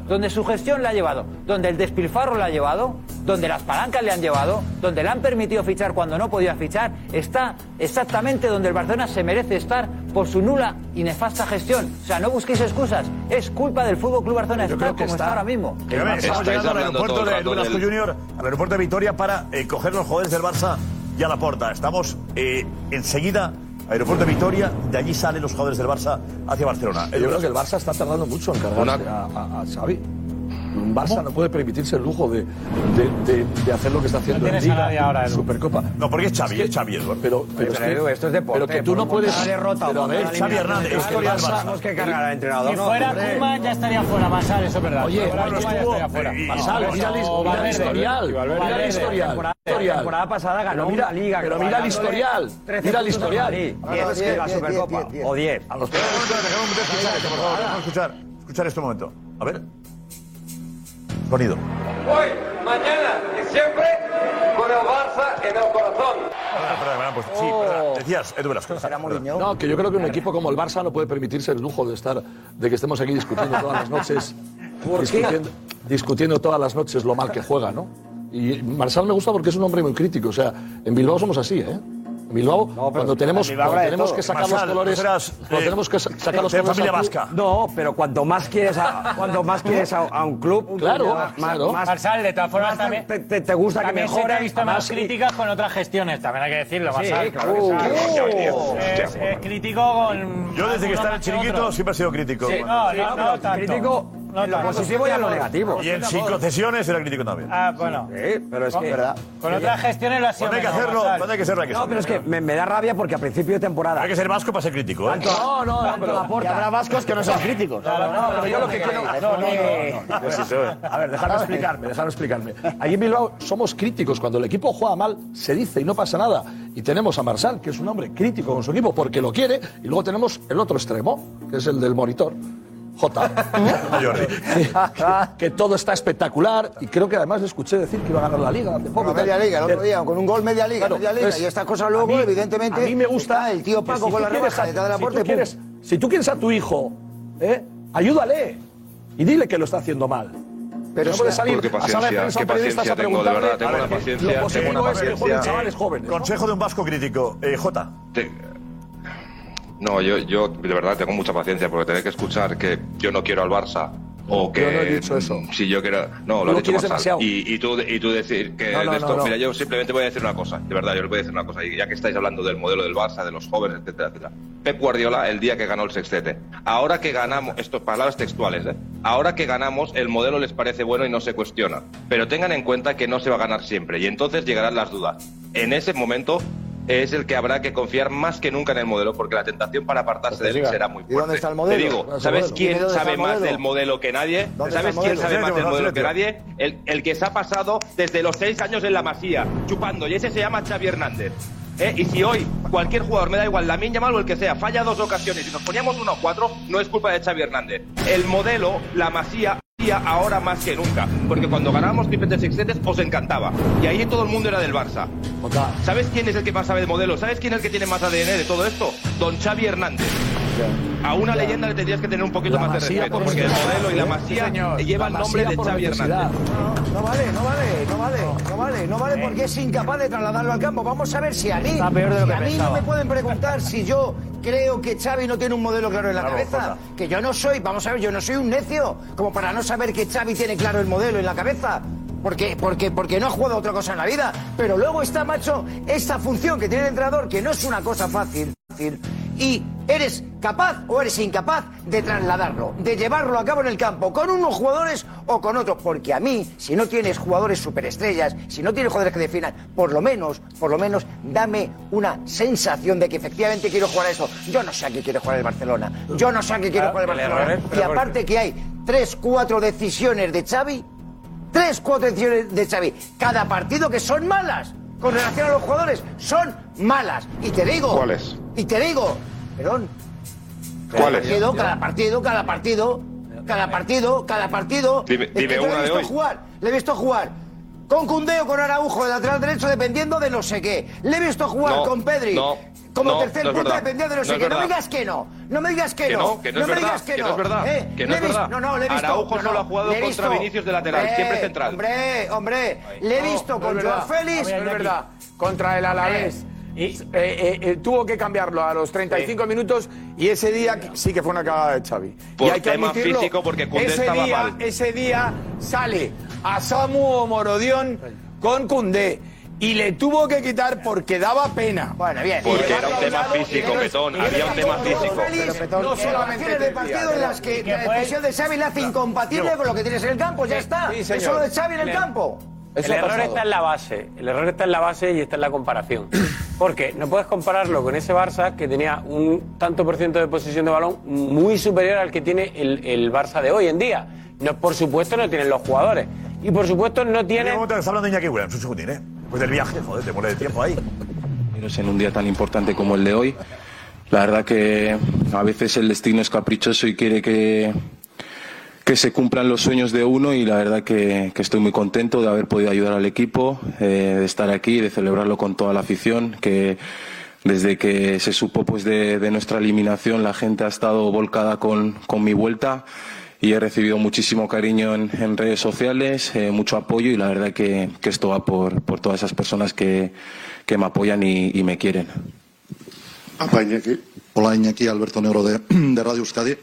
Donde su gestión le ha llevado, donde el despilfarro le ha llevado, donde las palancas le han llevado, donde le han permitido fichar cuando no podía fichar, está exactamente donde el Barcelona se merece estar por su nula y nefasta gestión. O sea, no busquéis excusas, es culpa del Fútbol Club Barcelona creo que como está- está ahora mismo. Que, estamos Estáis llegando al aeropuerto de del- Junior, al aeropuerto de Vitoria para eh, coger los jugadores del Barça y a la puerta. Estamos eh, enseguida, aeropuerto de Vitoria, de allí salen los jugadores del Barça hacia Barcelona. Yo creo que el Barça está tardando mucho en cargarse a, a- a Xavi. Un Barça no puede permitirse el lujo de, de, de- de hacer lo que está haciendo No en Liga, nadie ahora, Edu. Supercopa. No, porque es Xavi, es Xavi, Eduardo. Pero, pero, Pero, Edu, esto es deporte, Pero que tú no puedes. derrota pero a ver, Xavi Hernández, de es que el Barça, que cargar al entrenador. Si fuera. Koeman ya estaría fuera, Marsal, eso es verdad. Oye, Koeman ya estuvo- estaría fuera. o mira el- mira el Valverde. historial, mira el historial, historial. temporada pasada ganó Pero mira- una liga, pero que mira el historial, 13 mira el historial. Madrid. Ahora Diez, es que diez, la Supercopa. O 10. A los Dejamos de escuchar esto, por favor. Vamos a escuchar, escuchar este momento. A ver. Sonido. Hoy, mañana y siempre con el Barça en el corazón. Perdón, perdón, perdón, pues sí, perdón. Decías, Edu Velasco. No, que yo creo que un equipo como el Barça no puede permitirse el lujo de estar, de que estemos aquí discutiendo todas las noches, [laughs] discutiendo, discutiendo todas las noches lo mal que juega, ¿no? Y Marsal me gusta porque es un hombre muy crítico. O sea, en Bilbao somos así, ¿eh? Bilbao, cuando tenemos, cuando tenemos que sacar los colores, serás, cuando eh, tenemos que sa- sacar los de colores familia vasca. No, pero cuanto más quieres a, cuanto más quieres a, a un club, [laughs] Claro, más, claro. más- Marsal, de todas formas, más también. te, te- te gusta que También se te mejore. ha visto más críticas con otras gestiones, también hay que decirlo, Sí, Marsal. claro que sí. Marsal es, es crítico con. Yo desde que está en el chiringuito siempre he sido crítico. Sí, no, no, no tanto. Crítico No en lo positivo y en lo negativo. Y en sin concesiones era crítico también. Ah, bueno. Sí, pero es Con- que. Con otras gestiones lo ha sido. Cuando hay que menos, hacerlo, Marsal. cuando hay que hacerlo, hay que No, pero es que me, me da rabia porque a principio de temporada. Hay que ser vasco para ser crítico, ¿eh? No, no, no, pero aporta. habrá vascos que no sean críticos. No, no, pero yo lo que quiero. Pues A ver, dejadme explicarme, dejadme explicarme. Allí en Bilbao somos críticos. Cuando el equipo juega mal, se dice y no pasa nada. Y tenemos a Marsal, que es un hombre crítico con su equipo porque lo quiere. Y luego tenemos el otro extremo, que es el del monitor. J. [laughs] que, que todo está espectacular. Y creo que además le escuché decir que iba a ganar la liga hace poco. Con media liga, el otro día, con un gol media liga, Claro, media liga. pues, y estas cosas luego, a mí- evidentemente. A mí me gusta el tío Paco si con la rebaja a- de la si puerta tú y pum. quieres, si tú quieres a tu hijo, ¿eh? ayúdale y dile que lo está haciendo mal. Pero no puede salir Porque a sala de paciencia, prensa qué paciencia a tengo, de verdad, tengo una paciencia, Lo tengo una es que paciencia. chavales jóvenes. ¿no? Consejo de un vasco crítico. Eh, J. Te- No, yo, yo de verdad tengo mucha paciencia porque tener que escuchar que yo no quiero al Barça o que Yo no he dicho eso. si yo quiero no lo lo has dicho demasiado. y, y tú y tú decir que No, no, de esto no, mira yo simplemente voy a decir una cosa de verdad yo les voy a decir una cosa y ya que estáis hablando del modelo del Barça de los jóvenes etcétera etcétera Pep Guardiola el día que ganó el sextete ahora que ganamos esto palabras textuales ¿eh? ahora que ganamos el modelo les parece bueno y no se cuestiona pero tengan en cuenta que no se va a ganar siempre y entonces llegarán las dudas en ese momento es el que habrá que confiar más que nunca en el modelo porque la tentación para apartarse de él será muy ¿Y fuerte. dónde está el modelo? Te digo, ¿Dónde está el ¿sabes quién sabe más del modelo que nadie? ¿Dónde ¿Sabes quién sabe más del modelo que nadie? El, el que se ha pasado desde los seis años en la masía, chupando, y ese se llama Xavi Hernández. ¿Eh? Y si hoy cualquier jugador, me da igual, la Yamal o el que sea, falla dos ocasiones y nos poníamos uno o cuatro, no es culpa de Xavi Hernández. El modelo, la masía, ahora más que nunca. Porque cuando ganábamos tripletes sextetes os encantaba. Y ahí todo el mundo era del Barça. ¿Sabes quién es el que más sabe de modelo? ¿Sabes quién es el que tiene más ADN de todo esto? Don Xavi Hernández. A una leyenda le tendrías que tener un poquito La más de respeto, por porque el modelo y la Sí, masía señor. lleva el nombre de Xavi. Hernández. No vale, no vale, no vale, no vale, no vale porque es incapaz de trasladarlo al campo. Vamos a ver si a mí, Está peor de lo si que a mí no me pueden preguntar si yo creo que Xavi no tiene un modelo claro en la cabeza. Que yo no soy, vamos a ver, yo no soy un necio como para no saber que Xavi tiene claro el modelo en la cabeza. Porque, porque, porque no ha jugado otra cosa en la vida. Pero luego está, macho, esta función que tiene el entrenador, que no es una cosa fácil, fácil, y eres capaz o eres incapaz de trasladarlo, de llevarlo a cabo en el campo, con unos jugadores o con otros. Porque a mí, si no tienes jugadores superestrellas, si no tienes jugadores que definan, por lo menos, por lo menos, dame una sensación de que efectivamente quiero jugar a eso. Yo no sé a qué quiere jugar el Barcelona. Yo no sé a qué quiere jugar el el Barcelona. error y aparte que hay tres, cuatro decisiones de Xavi, tres, cuatro decisiones de Xavi, cada partido que son malas. Con relación a los jugadores, son malas. Y te digo. ¿Cuáles? Y te digo, perdón. Cada ¿Cuáles? partido, cada partido, cada partido, cada partido, cada partido. Dime- Es que dime yo le una he de visto hoy. jugar, le he visto jugar con Cundeo con Araujo de lateral derecho dependiendo de no sé qué. Le he visto jugar No, con Pedri no, como no, tercer no es punta verdad. dependiendo de no sé qué. No me digas que no. No me digas que, Que no, que no es me verdad, digas que, que no no. es verdad, ¿eh? que no Le es he visto- verdad. No, no, le he visto. Araujo no, solo ha jugado contra visto- Vinicius de lateral, Hombre, siempre central. Hombre, hombre, le he visto no con Joao. Félix. No es verdad. Contra el Alavés. Eh, eh, eh, tuvo que cambiarlo a los 35 minutos y ese día sí que fue una cagada de Xavi. Por y hay que tema admitirlo, físico, porque Koundé ese estaba día, mal. Ese día sale a Samu o Morodión con Cundé y le tuvo que quitar porque daba pena. Bueno, bien. Porque era un tema físico, Petón. Había un tema físico. No solamente de partido en las que la decisión de Xavi la hace incompatible con lo que tienes en el campo, ya está. Es solo de Xavi en el campo. El error está en la base. El error está en la base y está en la comparación. Porque no puedes compararlo con ese Barça que tenía un tanto por ciento de posesión de balón muy superior al que tiene el, el Barça de hoy en día. No, por supuesto no tienen los jugadores. Y por supuesto no tienen... Un momento, que está hablando Iñaki Williams, un segundín, ¿eh? Pues del viaje, joder, te muere de tiempo ahí. en un día tan importante como el de hoy. La verdad que a veces el destino es caprichoso y quiere que, que se cumplan los sueños de uno y la verdad que, que estoy muy contento de haber podido ayudar al equipo, eh, de estar aquí, de celebrarlo con toda la afición, que desde que se supo pues de, de nuestra eliminación la gente ha estado volcada con, con mi vuelta y he recibido muchísimo cariño en, en redes sociales, eh, mucho apoyo y la verdad que, que esto va por, por todas esas personas que, que me apoyan y- y me quieren. Hola Iñaki, Alberto Negro de, de Radio Euskadi.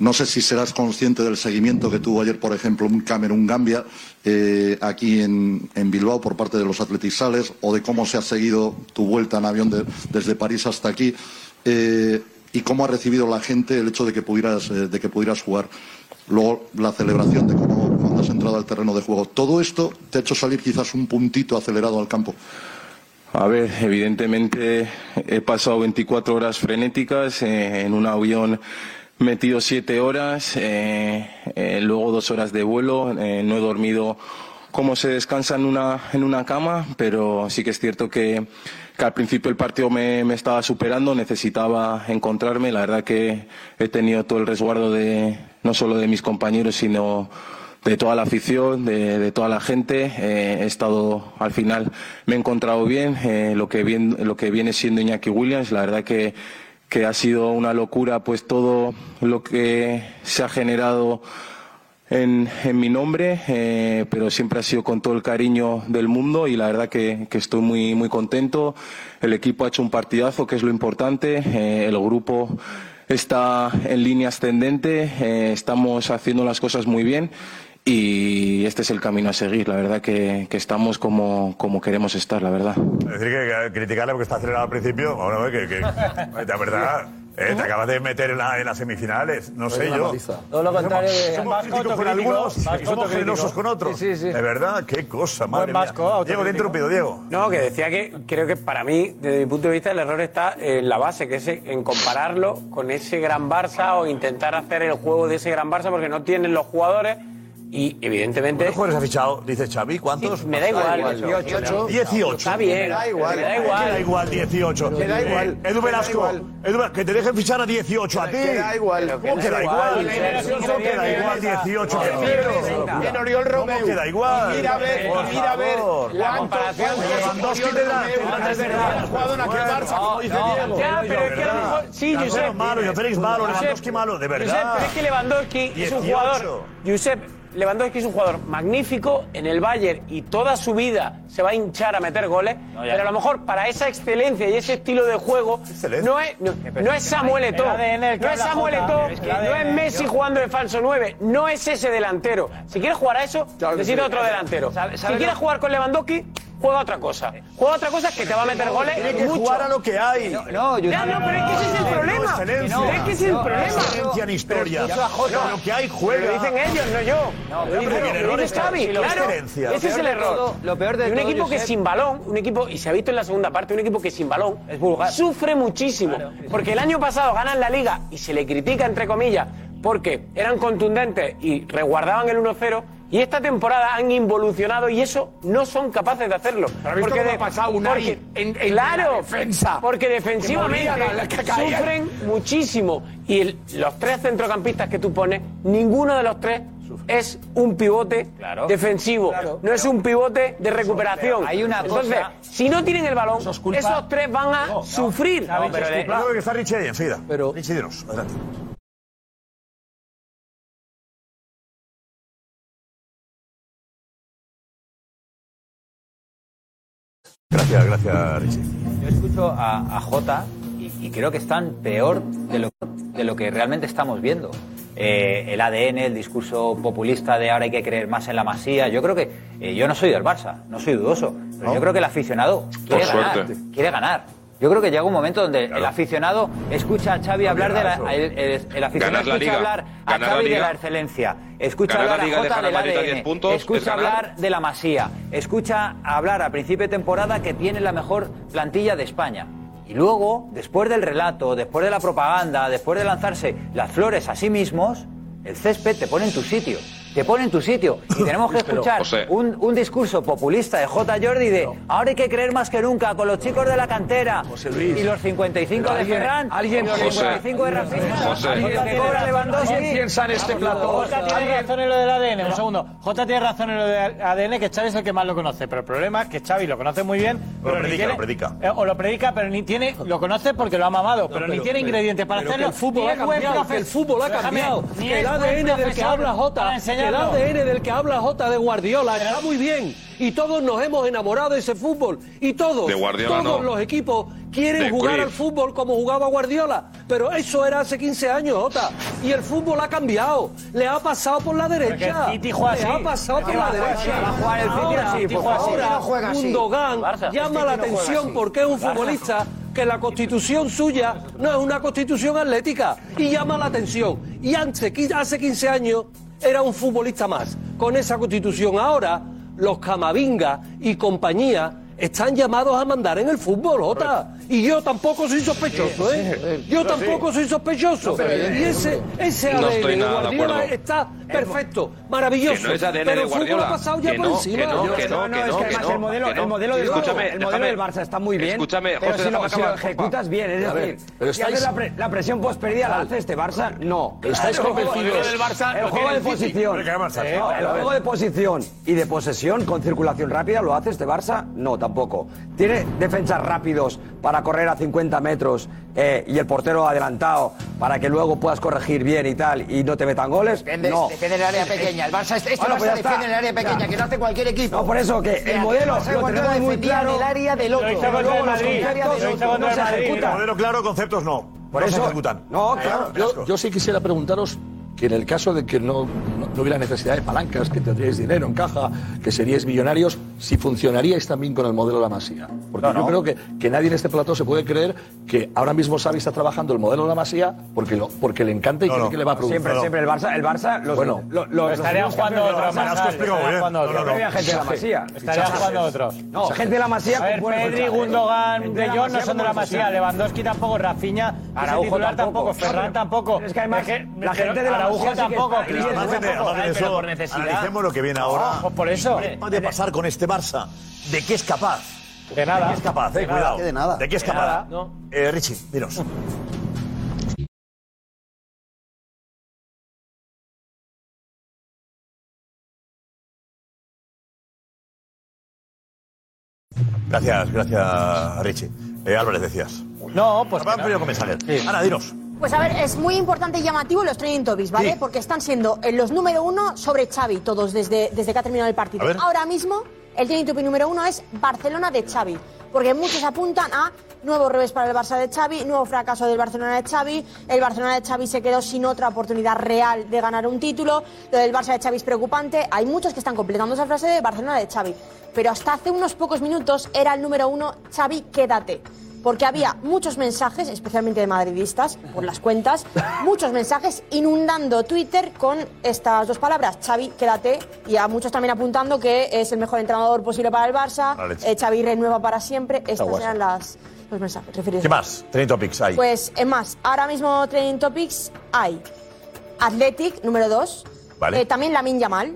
No sé si serás consciente del seguimiento que tuvo ayer, por ejemplo, un Camerún-Gambia eh, aquí en, en Bilbao por parte de los atletizales o de cómo se ha seguido tu vuelta en avión de- desde París hasta aquí eh, y cómo ha recibido la gente el hecho de que pudieras, eh, de que pudieras jugar. Luego la celebración de cómo cuando has entrado al terreno de juego. Todo esto te ha hecho salir quizás un puntito acelerado al campo. A ver, evidentemente he pasado 24 horas frenéticas eh, en un avión metido siete horas, eh, eh, luego dos horas de vuelo, eh, no he dormido como se descansa en una, en una cama, pero sí que es cierto que, que al principio el partido me, me estaba superando, necesitaba encontrarme, la verdad que he tenido todo el resguardo de no solo de mis compañeros, sino de toda la afición, de, de toda la gente. Eh, he estado, al final, me he encontrado bien. eh, lo, que bien lo que viene siendo Iñaki Williams, la verdad que, que ha sido una locura, pues todo lo que se ha generado en, en mi nombre, eh, pero siempre ha sido con todo el cariño del mundo y la verdad que, que estoy muy, muy contento. El equipo ha hecho un partidazo, que es lo importante. eh, el grupo está en línea ascendente, eh, estamos haciendo las cosas muy bien y este es el camino a seguir. La verdad que, que estamos como, como queremos estar, la verdad. Es decir, que, criticarle porque está acelerado al principio, bueno, que, que, la verdad, eh, te acabas de meter en, la- en las semifinales, no sé yo. Todo lo contrario Somos, de- somos Vasco críticos con autocrítico, algunos y somos autocrítico. generosos con otros. Sí, sí, sí. De verdad, qué cosa, madre Buen mía. Diego, te he interrumpido, Diego. No, que decía que creo que para mí, desde mi punto de vista, el error está en la base, que es en compararlo con ese gran Barça o intentar hacer el juego de ese gran Barça porque no tienen los jugadores y evidentemente... ¿Cuántos jugadores ha fichado? Dice Xavi, ¿cuántos? Sí, me da igual. 18. 18. Está bien. Me da igual. Me da igual. ¿Qué da igual 18? Me da Eh, igual. Edu Me da Velasco, que te dejen fichar a 18 a ti. Que da igual. ¿Cómo que da igual? ¿Cómo que da igual 18? ¿Qué Pedro? En Oriol Romeu. ¿Cómo que da igual? Mira a ver, Por mira a ver. favor. La comparación Lewandowski verdad, ver. ha jugado en aquel Barça, como dice Diego. Ya, pero es que a lo mejor... Sí, Josep. malo, yo Félix malo, Lewandowski malo, de verdad. Josep, pero es que Lewandowski es un 18. jugador... Josep, Lewandowski es un jugador magnífico en el Bayern y toda su vida se va a hinchar a meter goles, ya pero a lo mejor para esa excelencia y ese estilo de juego no es, no, no es Samuel El Eto'o, no es Samuel Eto'o, no es Messi jugando de falso 9, no es ese delantero. Si quieres jugar a eso, necesita otro delantero. ¿Sabe- Si quieres jugar con Lewandowski, juega otra cosa. Juega otra cosa que te va a meter goles Tiene que mucho. jugar a lo que hay. No, no, yo- Ya, no, pero es que ese es el problema. excelencia. No, es que ese es el problema. Excelencia en historia. Lo que hay juega. Lo dicen ellos, no yo. No, pero es Xavi, claro. excelencia. Ese es el error. lo peor de un equipo que sin balón, un equipo, y se ha visto en la segunda parte, un equipo que sin balón es vulgar. sufre muchísimo. Porque el año pasado ganan la liga y se le critica, entre comillas, porque eran contundentes y resguardaban el 1-0. Y esta temporada han involucionado y eso no son capaces de hacerlo. ¿Pero cómo ha pasado Unai porque- en- en claro, la defensa? porque Que defensivamente sufren muchísimo. Y el- los tres centrocampistas que tú pones, ninguno de los tres es un pivote defensivo. No es un pivote de recuperación. Hay una Entonces, cosa- si no tienen el balón, esos tres van a No, no. sufrir. No, pero de- Yo creo que está Richie ahí enseguida. Pero... Gracias, gracias, Richie. Yo escucho a, a Jota y, y creo que están peor de lo, de lo que realmente estamos viendo. eh, el ADN, el discurso populista de ahora hay que creer más en la masía. Yo creo que eh, yo no soy del Barça, no soy dudoso, pero yo creo que el aficionado quiere Por ganar, suerte. quiere ganar. Yo creo que llega un momento donde el aficionado escucha a Xavi hablar de la, el, el- el aficionado la escucha liga. hablar a Ganar Xavi de la excelencia, escucha Ganar hablar a Jota al del Madrid a 10 ADN, puntos, es escucha hablar de la masía, escucha hablar a principio de temporada que tiene la mejor plantilla de España. Y luego, después del relato, después de la propaganda, después de lanzarse las flores a sí mismos, el césped te pone en tu sitio. Te pone en tu sitio. Y tenemos que [laughs] Pero, escuchar José. un, un discurso populista de J. Jordi de ahora hay que creer más que nunca con los chicos de la cantera Luis. y los 55 Pero de alguien- Ferran alguien los José. 55 de Rafinha José. y lo que cobra Lewandowski. ¿Quién piensa en este plato? Jota tiene razón en lo del ADN, un segundo. Jota tiene razón en lo del ADN, que Xavi es el que más lo conoce. Pero el problema es que Xavi lo conoce muy bien. Pero ni predica, tiene- lo predica. eh, o lo predica, pero ni tiene. Lo conoce porque lo ha mamado, pero, ni pero- tiene pero- ingredientes para pero que hacerlo. el fútbol ha cambiado, que el fútbol ha cambiado, el ADN del que habla que el. ADN del que habla Jota de Guardiola está muy bien y todos nos hemos enamorado de ese fútbol y todos, De Guardiola todos no. los equipos quieren De jugar Cruyff. al fútbol como jugaba Guardiola, pero eso era hace 15 años, Jota, y el fútbol ha cambiado, le ha pasado por la derecha, Porque el City juega le así. ha pasado por ¿Qué la derecha. así? Va a jugar el City Ahora, así, juega así. ahora No juega así. Gundogan Barça. llama la City no atención porque es un Barça. futbolista que la constitución suya no es una constitución atlética y llama la atención. Y antes, hace 15 años era un futbolista más con esa constitución. Ahora los Camavinga y compañía están llamados a mandar en el fútbol, Jota. Y yo tampoco soy sospechoso, ¿eh? Yo tampoco soy sospechoso. Y ese, ese No ADN de Guardiola está perfecto, maravilloso. Pero el fútbol ha pasado ya por encima. que no, no, es que además el modelo, el modelo, del, Escúchame, el modelo déjame- del Barça está muy bien. Escúchame, pero si lo, ejecutas bien, es decir, si haces la, pre- la presión posperdida la hace este Barça, no. Estáis convencidos. el juego de posición, Eh, el juego de posición y de posesión con circulación rápida lo hace este Barça, no, tampoco. Tiene defensas rápidos para correr a 50 metros eh, y el portero adelantado para que luego puedas corregir bien y tal y no te metan goles. Defiende, no. defiende el área pequeña. El Barça, este Bueno, Barça pues defiende el área pequeña, Ya. que no hace cualquier equipo. No, por eso que el modelo lo tenemos muy claro. el área del otro. Lo hizo contra el Madrid. Lo no se Madrid. ejecutan. Modelo claro, conceptos no. Por no eso- se ejecutan. No, claro. Yo, yo sí quisiera preguntaros que en el caso de que no, no, no hubiera necesidad de palancas, que tendríais dinero en caja, que seríais millonarios, si funcionaríais también con el modelo de la Masía. Porque No, yo no. creo que, que nadie en este plató se puede creer que ahora mismo Xavi está trabajando el modelo de la Masía porque, lo, porque le encanta y cree que le va a producir. Siempre, siempre el Barça, el Barça, los, Bueno, lo- los, estarían jugando otros No, gente de la Masía. Estarían jugando otros. No, gente de la Masía. A ver, Pedri. Gundogan, De Jong no son de la Masía, Lewandowski tampoco, Rafinha, Araujo titular tampoco. Ferran tampoco. Es que además, la gente de la Araujo que tampoco, Cristian necesidad. analicemos lo que viene ahora. No, pues por eso. ¿Qué puede pasar con este Barça? ¿De qué es capaz? De nada. ¿De qué es capaz? Eh? De nada. Cuidado. De nada. ¿De qué es De capaz? nada, no. Eh, Richie, dinos. Gracias, gracias, Richie. Eh, Álvarez, decías. No, pues. Venido con mensajes. Ana, dinos. Pues a ver, es muy importante y llamativo los trending topics, ¿vale? Sí. Porque están siendo eh, los número uno sobre Xavi, todos desde, desde que ha terminado el partido. Ahora mismo, el trending topic número uno es Barcelona de Xavi. Porque muchos apuntan a nuevo revés para el Barça de Xavi, nuevo fracaso del Barcelona de Xavi, el Barcelona de Xavi se quedó sin otra oportunidad real de ganar un título, lo del Barça de Xavi es preocupante, hay muchos que están completando esa frase de Barcelona de Xavi. Pero hasta hace unos pocos minutos era el número uno, Xavi, quédate porque había muchos mensajes, especialmente de madridistas, por las cuentas, muchos mensajes inundando Twitter con estas dos palabras, Xavi, quédate, y a muchos también apuntando que es el mejor entrenador posible para el Barça, eh, Xavi renueva para siempre, estos guasa. eran las, los mensajes referidos. ¿Qué más? Trending Topics hay. Pues, es más, ahora mismo Trending Topics hay Athletic, número 2, Vale. también Lamin Yamal,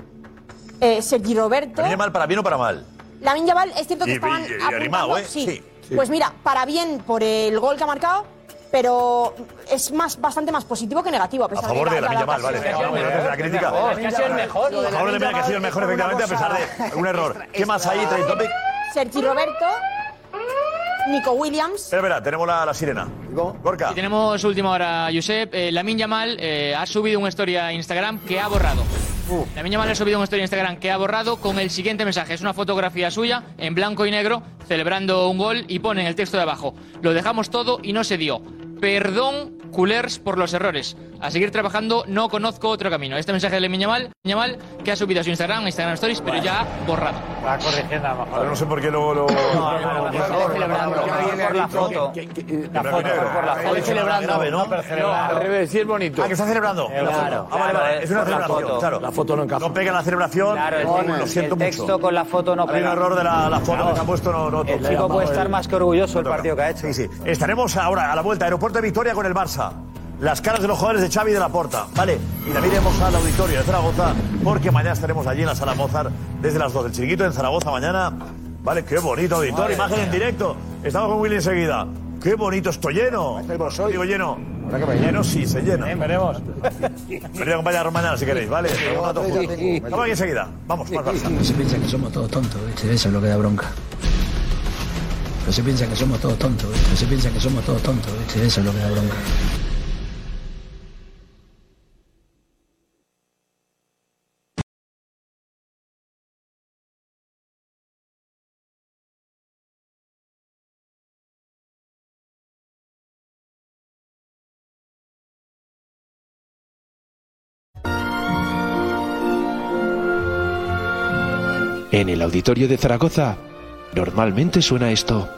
eh, Sergi Roberto... ¿Viene mal para bien o para mal? Lamin Yamal es cierto que Y- estaban y- y apuntando- ¿eh? sí. Sí, sí. Pues mira, para bien por el gol que ha marcado, pero es más bastante más positivo que negativo a A pesar favor de la- la la Yamal, vale. a la crítica. Es que ha sido el mejor. A favor de Mena, que ha sido el mejor, efectivamente, a pesar de un error. ¿Qué más hay? Topic. Sergi Roberto, Nico Williams, Espera, espera, tenemos la, la sirena. Gorka. Y tenemos última hora, Josep. Eh, Lamin Yamal eh, ha subido una historia a Instagram que ha borrado. Lamin Yamal ha subido una historia a Instagram que ha borrado con el siguiente mensaje. Es una fotografía suya en blanco y negro celebrando un gol y pone en el texto de abajo. Lo dejamos todo y no se dio. Perdón culers por los errores. A seguir trabajando, no conozco otro camino. Este mensaje de Lemine Yamal, Yamal, que ha subido a su Instagram, Instagram Stories, pero ya borrado. Va corrigiendo a lo mejor. Pero no sé por qué luego lo. Por la foto. La foto, por la foto. celebrando. ¿no? No, al revés, sí es bonito. Ah, que está celebrando. Claro. Ah, vale, vale. Es una celebración. Claro. La foto no encaja. No pega la celebración. Claro, el, Oh, texto- lo siento el texto mucho. con la foto no Hay un error de la, foto que se ha puesto, no, no El chico puede estar más que orgulloso del partido que ha hecho. Sí, sí. Estaremos ahora a la vuelta, aeropuerto de Victoria con el Barça. Las caras de los jugadores de Xavi y de la Porta. Vale, y también iremos al auditorio de Zaragoza, porque mañana estaremos allí en la sala Mozart desde las 2. El chiringuito en Zaragoza mañana. Vale, qué bonito auditorio, imagen en mía. directo. Estamos con Willy enseguida. Qué bonito, estoy lleno. Digo lleno. Lleno sí, se llena. veremos. Venid a acompañarnos mañana si queréis, ¿vale? Vamos aquí enseguida. Vamos, más Barça. Se piensa que somos todos tontos, ¿viste? Eso es lo que da bronca. Se piensa que somos todos tontos, ¿viste? Se piensa que somos todos tontos. Eso es lo que da bronca. En el auditorio de Zaragoza, normalmente suena esto.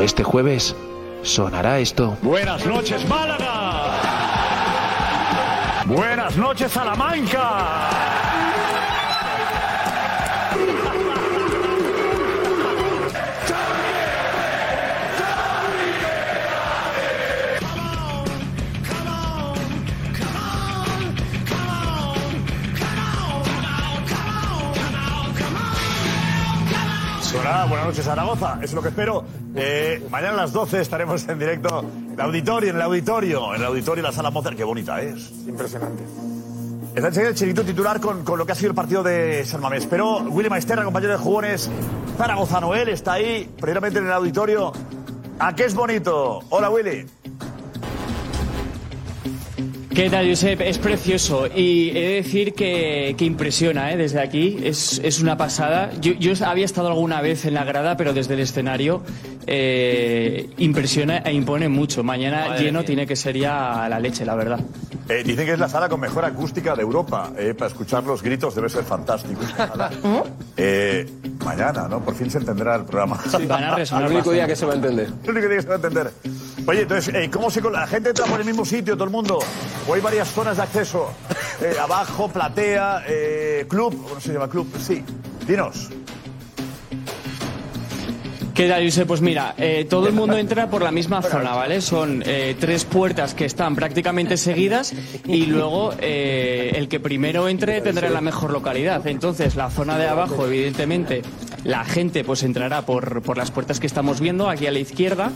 Este jueves sonará esto. Buenas noches, Málaga. Buenas noches, Salamanca. Buenas noches Zaragoza, es lo que espero. Eh, mañana a las 12 estaremos en directo en el auditorio, en el auditorio, en el auditorio de la sala Mozart. Qué bonita es. Impresionante. Está enseguida el chiringuito titular con, con lo que ha sido el partido de San Mamés. Pero Willy Maesterra, compañero de jugones, Zaragoza Noel, está ahí, precisamente en el auditorio. ¿A qué es bonito? Hola Willy. ¿Qué tal, Josep? Es precioso y he de decir que, que impresiona ¿eh? desde aquí. Es, es una pasada. Yo, yo había estado alguna vez en la grada, pero desde el escenario eh, impresiona e impone mucho. Mañana Madre lleno mía. tiene que ser ya la leche, la verdad. Eh, dicen que es la sala con mejor acústica de Europa. eh, para escuchar los gritos debe ser fantástico. Eh, mañana, ¿no? Por fin se entenderá el programa. Sí, van a [laughs] resonar El único día que se va a entender. El único día que se va a entender. Oye, entonces, eh, ¿cómo se con la gente entra por el mismo sitio, todo el mundo? ¿O hay varias zonas de acceso? [laughs] Eh, abajo, platea, eh, club, ¿cómo se llama club? Sí. Dinos. ¿Qué tal, Josep? Pues mira, eh, todo el mundo [laughs] entra por la misma zona, ¿vale? Son eh, tres puertas que están prácticamente seguidas y luego eh, el que primero entre tendrá la mejor localidad. Entonces, la zona de abajo, evidentemente, la gente pues entrará por, por las puertas que estamos viendo aquí a la izquierda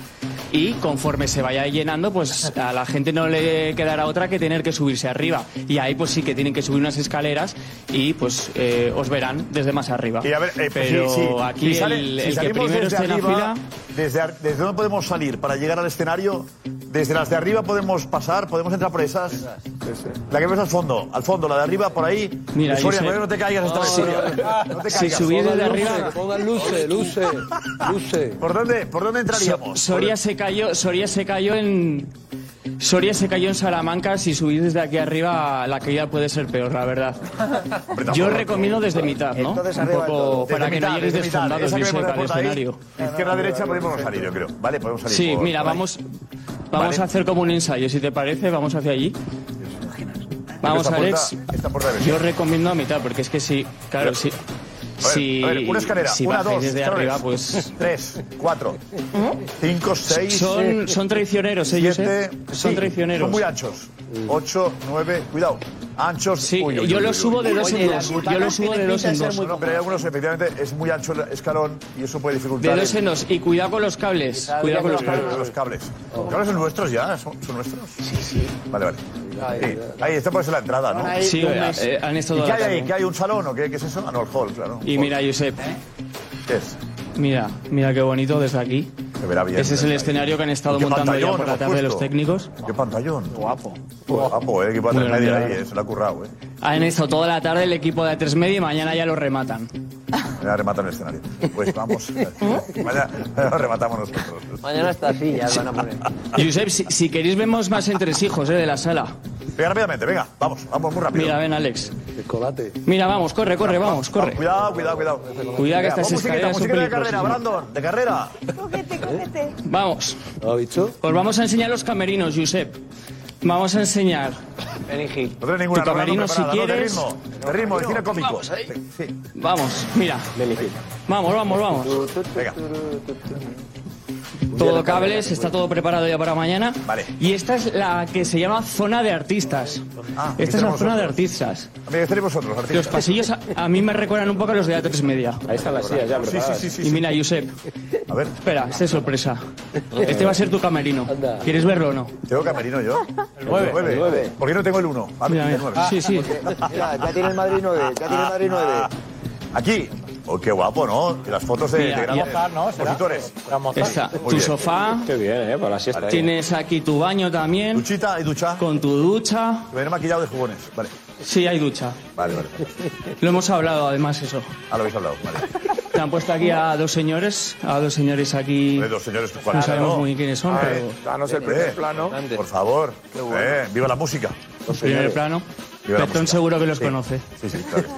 y conforme se vaya llenando, pues a la gente no le quedará otra que tener que subirse arriba. Y ahí pues sí que tienen que subir unas escaleras y pues eh, os verán desde más arriba. Y a ver, eh, Pero sí, sí. aquí Si sale- el, si que primero desde esté en la arriba, fila... Desde, ar- ¿Desde dónde podemos salir para llegar al escenario? Desde las de arriba podemos pasar, podemos entrar por esas. La que ves al fondo, al fondo, la de arriba por ahí. Mira, Soria, no te caigas esta vez. No Si subís desde arriba- pongan luces, luces, luces. ¿Por dónde, por dónde entraríamos? So- Soria se cayó, Soria se cayó en Soria se cayó en Salamanca. Si subís desde aquí arriba, la caída puede ser peor, la verdad. Yo recomiendo desde mitad, ¿no? Entonces, Un poco para que no mitad. desfondados, al escenario. Izquierda, derecha podemos salir, yo creo. Vale, podemos salir. Sí, mira, vamos, vamos a hacer como un ensayo, si te parece, vamos hacia allí. Vamos, Alex. Yo recomiendo a mitad, porque es que sí, claro, sí. A ver, Si, a ver, una escalera, si una, dos, desde escalones. arriba, pues. [laughs] Tres, cuatro, cinco, seis. Son- son traicioneros, ¿eh, siete? Son traicioneros. Son muy anchos. Ocho, nueve, cuidado. Anchos. Sí, yo lo subo de dos en dos. Yo lo subo de dos en dos. No, pero hay algunos, efectivamente, es muy ancho el escalón y eso puede dificultar. De dos en dos. Y cuidado con los cables. Cuidado con los cables. Los cables. ¿Los cables son nuestros ya? ¿Son, son nuestros? Sí, sí. Vale, vale. Sí. Ahí, esta puede ser la entrada, ¿no? Sí, eh, han estado ¿Y qué hay ahí? ¿Qué hay? ¿Un salón o qué, qué es eso? Ah, no, el hall, claro. Y mira, Josep. ¿Qué es? Mira, mira qué bonito desde aquí. Se verá bien. Ese es el desde ahí. escenario que han estado ¿Y qué montando ya por la tarde los técnicos. Qué pantallón. Guapo. Guapo, eh. Equipo de Muy tres media grande, ahí, eh, se lo ha currado, eh. Han estado toda la tarde el equipo de A3 Media y mañana ya lo rematan. Mañana rematan el escenario. Pues vamos. mañana, mañana [laughs] rematamos nosotros. Mañana estas sillas van a poner. Josep, si, si queréis vemos más entresijos eh, de la sala. Venga, rápidamente, venga, vamos, vamos muy rápido. Mira, ven, Alex. Colate. Mira, vamos, corre, corre, vamos, corre. Cuidado, cuidado, cuidado. Cuidado que estas escaleras son de carrera. Brandon, de carrera. Cógete, cógete. Vamos. ¿Lo ha dicho? Os vamos a enseñar los camerinos, Josep. Vamos a enseñar. No tienes ninguna Tu camerino, si preparada, ¿no? quieres. De ritmo, de ritmo, de cine cómico. Vamos ahí. Sí. Vamos, mira. Vamos, vamos, vamos. Venga. Todo cables, está todo preparado ya para mañana. Vale. Y esta es la que se llama zona de artistas. Ah, ¿qué esta es la zona de nosotros? artistas. Amigo, ¿qué tenéis vosotros, artistas? Los pasillos a, a mí me recuerdan un poco a los de A3 Media. Ahí están las sillas ya Sí, preparadas. sí, sí, sí. Y mira, Josep. A ver, Espera, esta es sorpresa. Este va a ser tu camerino. ¿Quieres verlo o no? ¿tengo camerino yo? El 9. ¿Por qué no tengo el 1? Ah, Mira, el mira. 9. Sí, sí. Mira, ya tiene el Madrid 9, ya tiene el Madrid 9. Aquí. Oh, qué guapo, ¿no? Y las fotos de, Mira, de grandes Mozart, ¿no? Compositores. Muy tu bien. sofá. Qué bien, ¿eh? Para la siesta. Tienes aquí tu baño también. Duchita y ducha. Con tu ducha. Que viene maquillado de jugones. Vale, Sí, hay ducha. vale, vale. Lo hemos hablado además eso. Ah, lo habéis hablado. Vale. Te han puesto aquí a dos señores, a dos señores aquí. Hombre, Dos señores No sabemos ¿no? muy bien quiénes son, A pero ver, Danos el eh, primer plano. Por favor. Eh, viva la música. primer plano. Petón música. seguro que los Sí. conoce. Sí, sí, claro.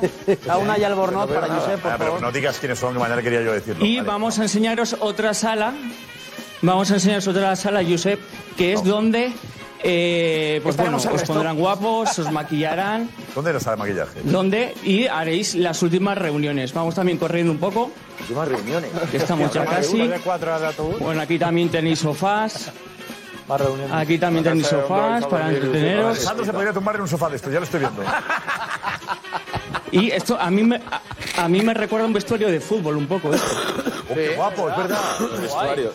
Da una y albornoz para Josep, por Ah, pero favor. no digas quiénes son, que mañana quería yo decirlo. Y Vale. vamos a enseñaros otra sala. Vamos a enseñaros otra sala, Josep, que es donde eh, pues bueno, el os pondrán guapos, os maquillarán, ¿Dónde era de maquillaje? donde y haréis las últimas reuniones. Vamos también corriendo un poco, Últimas reuniones. que estamos ya casi. de de. Bueno, aquí también tenéis sofás, Más reuniones. aquí también tenéis de un sofás para entreteneros. Alessandro se podría tumbar en un sofá de esto, ya lo estoy viendo. Y esto a mí me, a, a mí me recuerda un vestuario de fútbol un poco. esto. Oh, qué guapo, es verdad. Vestuarios.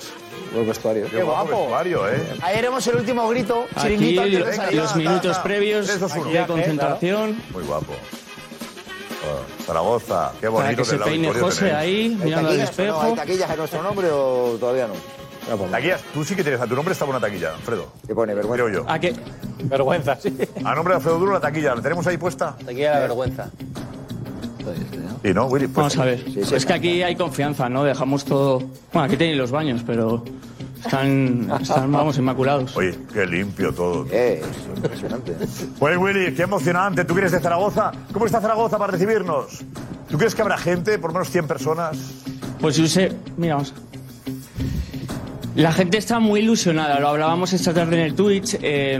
Los vestuarios. Qué guapo vestuario, ¿eh? Ahí haremos el último grito. Aquí Chiringuito antes de los salir. los minutos previos de concentración. Muy guapo. Oh, Zaragoza, qué Para bonito que se peine José tenéis. ahí, ¿Hay mirando al taquillas o no? ¿Hay espejo. taquillas a nuestro nombre o todavía no? Taquillas, tú sí que tienes, a tu nombre está buena taquilla, Alfredo. ¿Qué pone? Vergüenza. Creo yo. ¿A qué? Vergüenza, sí. A nombre de Alfredo Duro, la taquilla, ¿la tenemos ahí puesta? Aquí la vergüenza. Y no, Willy. Pues, Vamos a ver. Es que aquí hay confianza, ¿no? Dejamos todo. Bueno, aquí tenéis los baños, pero están, están vamos, inmaculados. Oye, qué limpio todo. Eh, es impresionante. Pues Willy, qué emocionante. ¿Tú vienes de Zaragoza? ¿Cómo está Zaragoza para recibirnos? ¿Tú crees que habrá gente, por lo menos 100 personas? Pues yo sé, mira, vamos. La gente está muy ilusionada, lo hablábamos esta tarde en el Twitch. eh,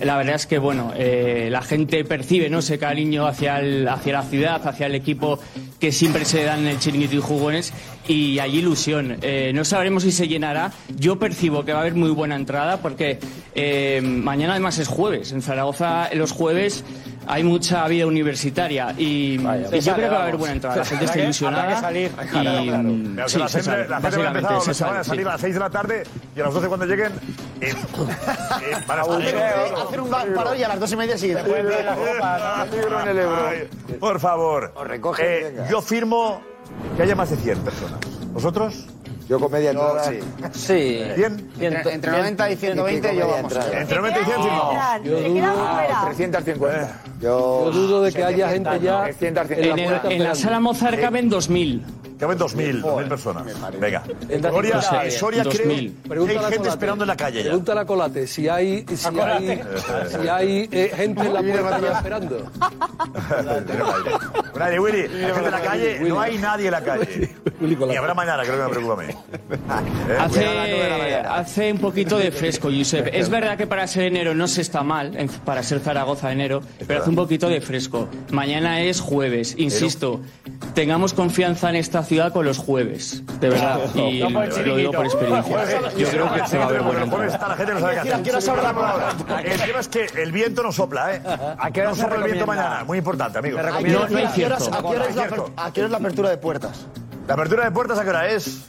la verdad es que, bueno, eh, la gente percibe ¿no? ese cariño hacia, el- hacia la ciudad, hacia el equipo que siempre se dan en el chiringuito y jugones y hay ilusión. Eh, no sabremos si se llenará. Yo percibo que va a haber muy buena entrada porque eh, mañana además es jueves. En Zaragoza los jueves hay mucha vida universitaria y, y yo creo que va a haber buena entrada. La gente está ilusionada. que salir. Y, Pero sí, la, se gente, sale, la gente va a empezar, se se van a sale, salir sí. a las 6 de la tarde y a las 12 cuando lleguen. eh, eh, van a estar- Hacer un paro y a las dos y media siguiente. Por favor. Eh, yo firmo que haya más de 100 personas. ¿Vosotros? Yo comedia entrada. sí. Sí. ¿100? Entre, entre 90 y 120 yo vamos. Entre 90 y 100 firmamos. Yo dudo, 350. Yo, Yo dudo de que haya gente ya 350. en el- en la sala Mozart caben 2.000. Caben 2.000, 2.000 personas. Venga. Entra Soria, eh, Soria cree 2000. que hay gente esperando en la calle ya. Pregúntale a Colate si hay, si hay, si hay eh, gente en la puerta esperando. [laughs] Nadie, Willy. Hay gente en la calle, no hay nadie en la calle. Y habrá mañana, creo que me preocupa a mí. Eh, [laughs] Hace, hace un poquito de fresco, Josep. Es verdad que para ser enero no se está mal, para ser Zaragoza enero, pero hace un poquito de fresco. Mañana es jueves, insisto. Tengamos confianza en esta ciudad con los jueves, de verdad. [laughs] Y el lo digo por experiencia. Yo creo que se va a ver buena Los jueves entrada. está la gente no sabe qué hacer. ¿A qué hora se abre la puerta? El tema es que el viento no sopla, ¿eh? ¿A qué hora no sopla el viento mañana. Muy importante, amigos. ¿A No, hay a qué horas- cierto. a qué hora es la aper- ¿A qué hora es la apertura de puertas? La apertura de puertas, ¿a qué hora es?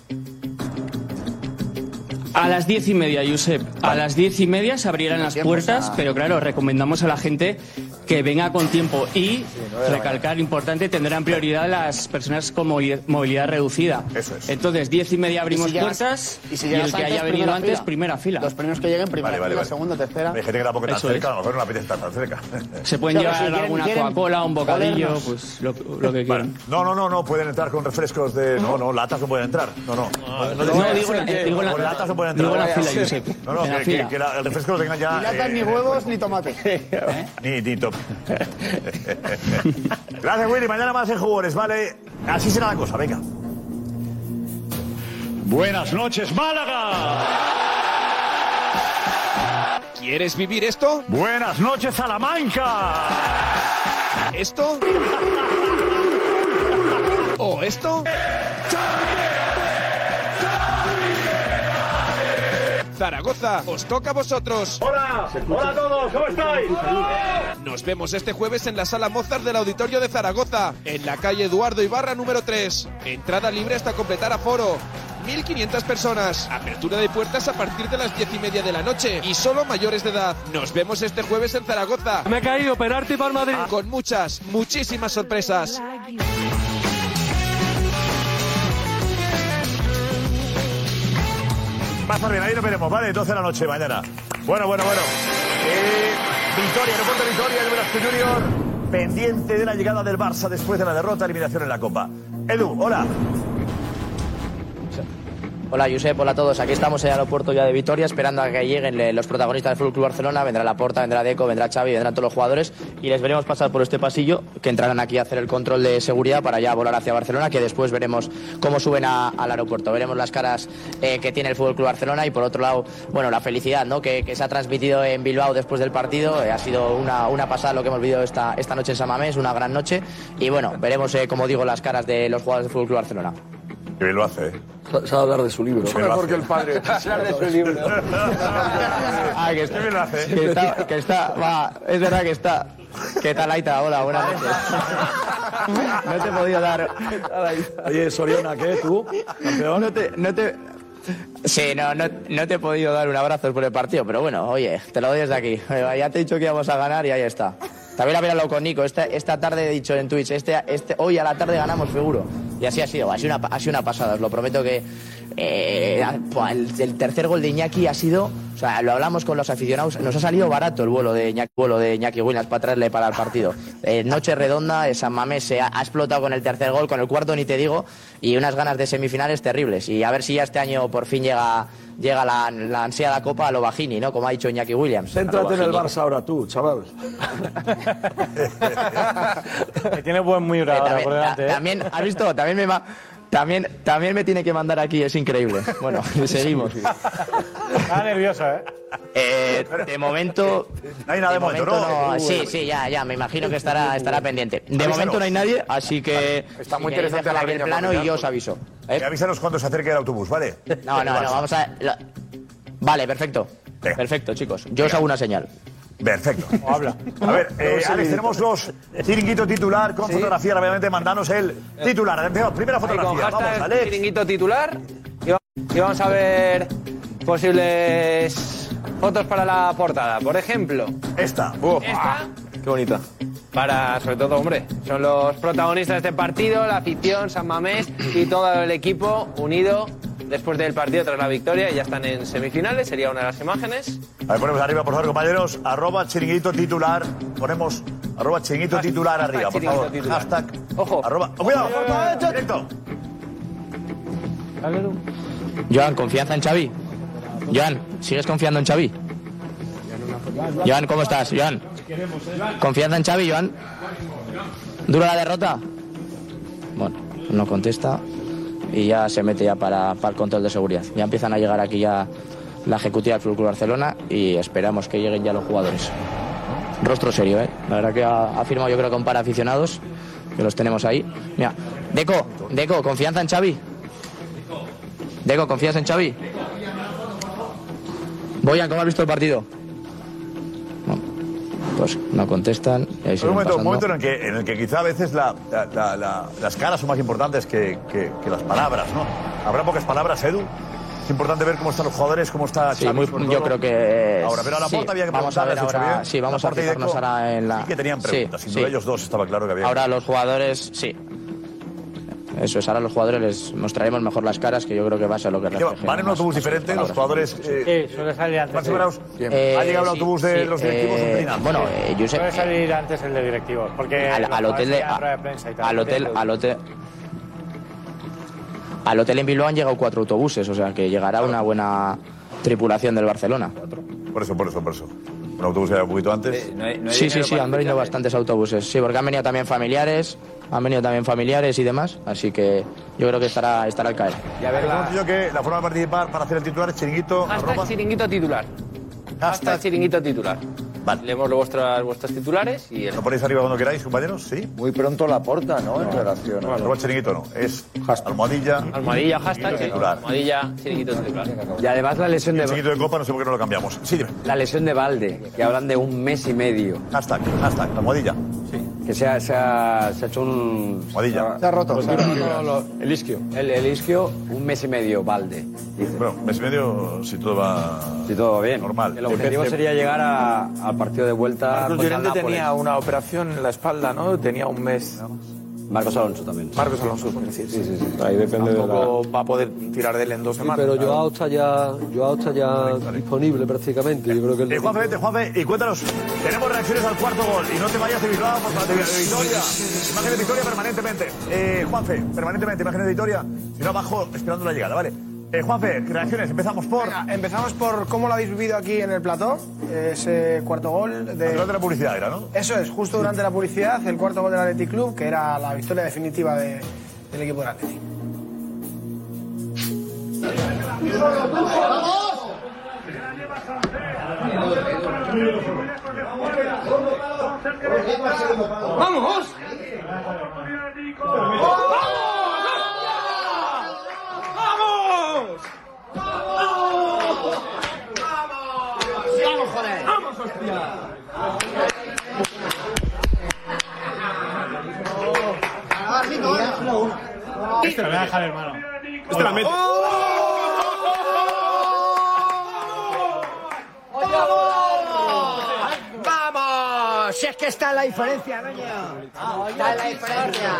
A las diez y media, Josep. A las diez y media se abrirán las Tiempo, puertas, pero claro, recomendamos a la gente que venga con tiempo y no recalcar importante tendrán prioridad las personas con movi- movilidad reducida. Eso es. Entonces, diez y media abrimos si llegas- puertas y y, si el que haya venido antes, fila. primera fila. Los primeros que lleguen, primera Vale, vale, fila, vale. segunda, tercera. Hay gente que tampoco tan Eso cerca, es. a lo mejor no apetece estar tan cerca. [laughs] Se pueden Pero llevar si quieren- alguna quieren Coca-Cola, un bocadillo, pues lo, lo que quieran. No, no, no, no, pueden entrar con refrescos de. No, no, latas no pueden entrar. No, no. No, no, digo en- digo la- con latas no pueden entrar. digo en la fila, Josep. No, no, que, el refresco lo tengan ya. Ni latas, eh, ni huevos, ni tomate. [laughs] Ni, ni [laughs] Gracias, Willy. Mañana más en Jugadores, ¿vale? Así será la cosa, venga. Buenas noches, Málaga. ¿Quieres vivir esto? Buenas noches, Salamanca. ¿Esto? ¿O esto? [laughs] Zaragoza, os toca a vosotros. Hola, hola a todos, ¿cómo estáis? Nos vemos este jueves en la sala Mozart del Auditorio de Zaragoza, en la calle Eduardo Ibarra número 3. Entrada libre hasta completar aforo. 1.500 personas. Apertura de puertas a partir de las 10 y media de la noche. Y solo mayores de edad. Nos vemos este jueves en Zaragoza. Me he caído, penalti para el Madrid. Con muchas, muchísimas sorpresas. Va ahí nos veremos, ¿vale? 12 de la noche mañana. Bueno, bueno, bueno. Eh, Victoria, aeropuerto Victoria, el Velasco Junior, pendiente de la llegada del Barça después de la derrota, eliminación en la Copa. Edu, hola. Hola Josep, hola a todos. Aquí estamos en el aeropuerto ya de Vitoria esperando a que lleguen los protagonistas del Fútbol Club Barcelona. Vendrá Laporta, vendrá Deco, vendrá Xavi, vendrán todos los jugadores y les veremos pasar por este pasillo que entrarán aquí a hacer el control de seguridad para ya volar hacia Barcelona, que después veremos cómo suben a- al aeropuerto. Veremos las caras eh, que tiene el Club Barcelona y por otro lado, bueno, la felicidad ¿no? que, se ha transmitido en Bilbao después del partido. Eh, ha sido una, una pasada lo que hemos vivido esta, esta noche en San Mamés, una gran noche y bueno, veremos, eh, como digo, las caras de los jugadores del Club Barcelona. Que bien lo hace, ¿eh? Sa- Sabe hablar de su libro. Qué bien lo hace. Hablar de su libro. [laughs] Ah, que está, Qué bien lo hace, que está, que está, va, es verdad que está. ¿Qué tal, Aita? Hola, buenas noches. No te he podido dar. Oye, Soriona, ¿qué? ¿Tú? ¿Campeón? No te, no te. Sí, no, no, no te he podido dar un abrazo por el partido, pero bueno, oye, te lo doy desde aquí. Ya te he dicho que íbamos a ganar y ahí está. También había hablado con Nico. Esta, esta tarde he dicho en Twitch, este, este, hoy a la tarde ganamos seguro. Y así ha sido, ha sido una, una pasada. Os lo prometo que eh, buah, el, el tercer gol de Iñaki ha sido, o sea, lo hablamos con los aficionados, nos ha salido barato el vuelo de Iñaki, vuelo de Iñaki Williams para traerle para el partido. Eh, noche redonda, eh, San Mamés se ha, ha explotado con el tercer gol, con el cuarto ni te digo, y unas ganas de semifinales terribles. Y a ver si ya este año por fin llega llega la, la ansiada copa a lo Bajini, ¿no? Como ha dicho Iñaki Williams. Céntrate en el. Barça ahora tú, chaval. [laughs] Que tiene buen muy Eh, ahora también, por delante, ta- ¿eh? también, ¿has visto? También me, ma- también, también me tiene que mandar aquí, es increíble. Bueno, [laughs] seguimos. Está nervioso, ¿eh? Eh, de momento. No hay nada de momento, ¿no? Sí, sí, ya, ya, me imagino que estará, estará pendiente. De Avísanos. momento no hay nadie, así que. Está muy interesante dejar la aquí el plano y yo os aviso. Y avísanos cuando se acerque el autobús, ¿vale? No, no, no, vamos a. lo- Vale, perfecto. Perfecto, chicos. Yo os hago una señal. Perfecto. [laughs] habla. A ver, eh, Alex, tenemos los chiringuito titular con fotografía, rápidamente mandanos el titular. Empezamos, Primera fotografía, vamos, Alex. chiringuito titular. Y va- y vamos a ver posibles fotos para la portada. Por ejemplo. Esta. Esta. Qué bonita. Para, sobre todo, hombre, son los protagonistas de este partido, la afición, San Mamés y todo el equipo unido después del partido tras la victoria. y Ya están en semifinales, sería una de las imágenes. A ver, ponemos arriba, por favor, compañeros. Arroba chiringuito titular. Ponemos arroba chiringuito titular arriba, por favor. titular. Hashtag. Ojo. Arroba. ¡Oh, cuidado! Directo. Joan, ¿confianza en Xavi? Joan, ¿sigues confiando en Xavi? Joan, ¿cómo estás? Joan. ¿Confianza en Xavi, Joan? ¿Dura la derrota? Bueno, no contesta y ya se mete ya para, para el control de seguridad. Ya empiezan a llegar aquí ya la ejecutiva del Club Barcelona y esperamos que lleguen ya los jugadores. Rostro serio, ¿eh? La verdad que ha, ha firmado yo creo con para aficionados, que los tenemos ahí. Mira, Deco, Deco, ¿confianza en Xavi? Deco, ¿confías en Xavi? Boyan, ¿cómo has visto el partido? Pues no contestan. y ahí un momento, un momento en, el que, en el que quizá a veces la- la- la- la- las caras son más importantes que, que- que las palabras, ¿no? ¿Habrá pocas palabras, Edu? Es importante ver cómo están los jugadores, cómo está Sí, Xavi, muy- yo todo. creo que. Ahora, pero a la sí, había que Vamos a ver preguntarle, ¿has ahora. hecho bien? Sí, vamos a fijarnos ahora en la. Sí que tenían preguntas, sí. ellos dos estaba claro que había. Ahora los jugadores, sí. Eso es, ahora los jugadores les mostraremos mejor las caras, que yo creo que va a ser lo que ¿Van en un autobús diferente? Los jugadores. Eh, Sí, suele salir antes. Sembraus, Eh, ¿Ha llegado el sí, autobús de los directivos? eh, bueno, eh, Josep, Suele eh, salir antes el de directivos, porque al, hotel de, de al hotel al hotel al hotel en Bilbao han llegado cuatro autobuses o sea que llegará una buena tripulación del Barcelona Por eso, por eso, por eso. Un autobús que era un poquito antes. sí sí sí han venido bastantes autobuses sí porque han venido también familiares han venido también familiares y demás así que yo creo que estará estará al caer Y a ver, yo que la forma de participar para hacer el titular es chiringuito. Hashtag arroba. chiringuito titular. Hashtag chiringuito titular. Vale. Leemos vuestras, vuestras titulares y el... ¿Lo ponéis arriba cuando queráis, compañeros? Sí. Muy pronto la porta, ¿no? En relación a... Arroba chiringuito no. Es almohadilla. Almohadilla, hashtag. Titular. Almohadilla, chiringuito titular. Y además la lesión de El chiringuito de copa, no sé por qué no lo cambiamos. Sí, dime. la lesión de Valde, que hablan de un mes y medio. Hashtag, hashtag, almohadilla. Que se ha, se ha, se ha hecho un. Almohadilla. Se ha roto. Se ha roto el isquio. El, el isquio, un mes y medio, Valde. Dice. Bueno, mes y medio, si todo va. Si todo va bien. Normal. El objetivo sería llegar a- al partido de vuelta. Marcos el Llorente tenía una operación en la espalda, ¿no? Tenía un mes. Marcos Alonso también. Marcos Alonso, por decir. Sí, sí, sí. Ahí depende de la- Tampoco va a poder tirar de él en dos Sí, semanas. pero Joao está ya, Joao está ya disponible prácticamente. Yo creo que el Eh, Juanfe, vete, Juanfe, y cuéntanos. Tenemos reacciones al cuarto gol. Y no te vayas de Bilbao, por de de Victoria. Imágenes de Victoria permanentemente. Eh, Juanfe, permanentemente, imágenes de Victoria. Si no, abajo, esperando la llegada, ¿vale? Eh, Juanfe, reacciones. Empezamos por. Venga, empezamos por cómo lo habéis vivido aquí en el plató, ese cuarto gol. De... Durante la publicidad era, ¿no? Eso es, justo durante la publicidad, el cuarto gol del Athletic Club, que era la victoria definitiva de- del equipo del Athletic. ¡Vamos! ¡Vamos! ¡Vamos, joder! ¡Vamos, hostia! Este lo voy a dejar, hermano. Este la mete. ¡Vamos! Si es que está la diferencia, Doña. Está la diferencia.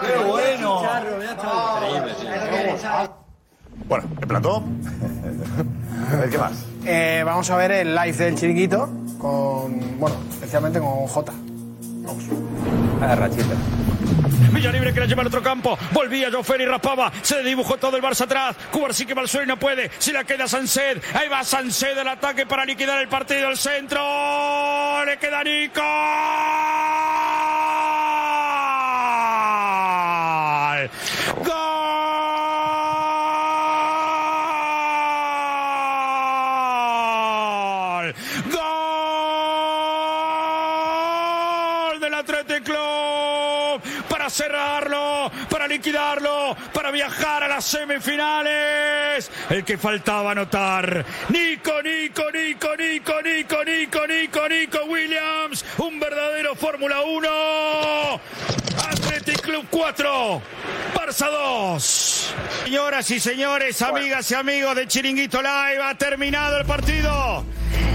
¡Qué bueno! Bueno, el plató. A [laughs] ver, ¿qué más? Eh, vamos a ver el live del chiringuito, con, bueno, especialmente con Jota. Villalibre quiere llevar otro campo. Volvía Jofer y raspaba. Se dibujó todo el Barça atrás. Cubar sí que va al suelo y no puede. Si la queda Sansed. Ahí va Sansed el ataque para liquidar el partido. El centro. Le queda Nico. ¡Gol! ¡Gol! ¡Gol del Athletic Club! Para cerrarlo, para liquidarlo, para viajar a las semifinales. El que faltaba anotar. Nico, Nico, Nico, Nico, Nico, Nico, Nico, Nico Williams. Un verdadero Fórmula 1. Athletic Club 4. Barça 2. Señoras y señores, amigas y amigos de Chiringuito Live, ha terminado el partido.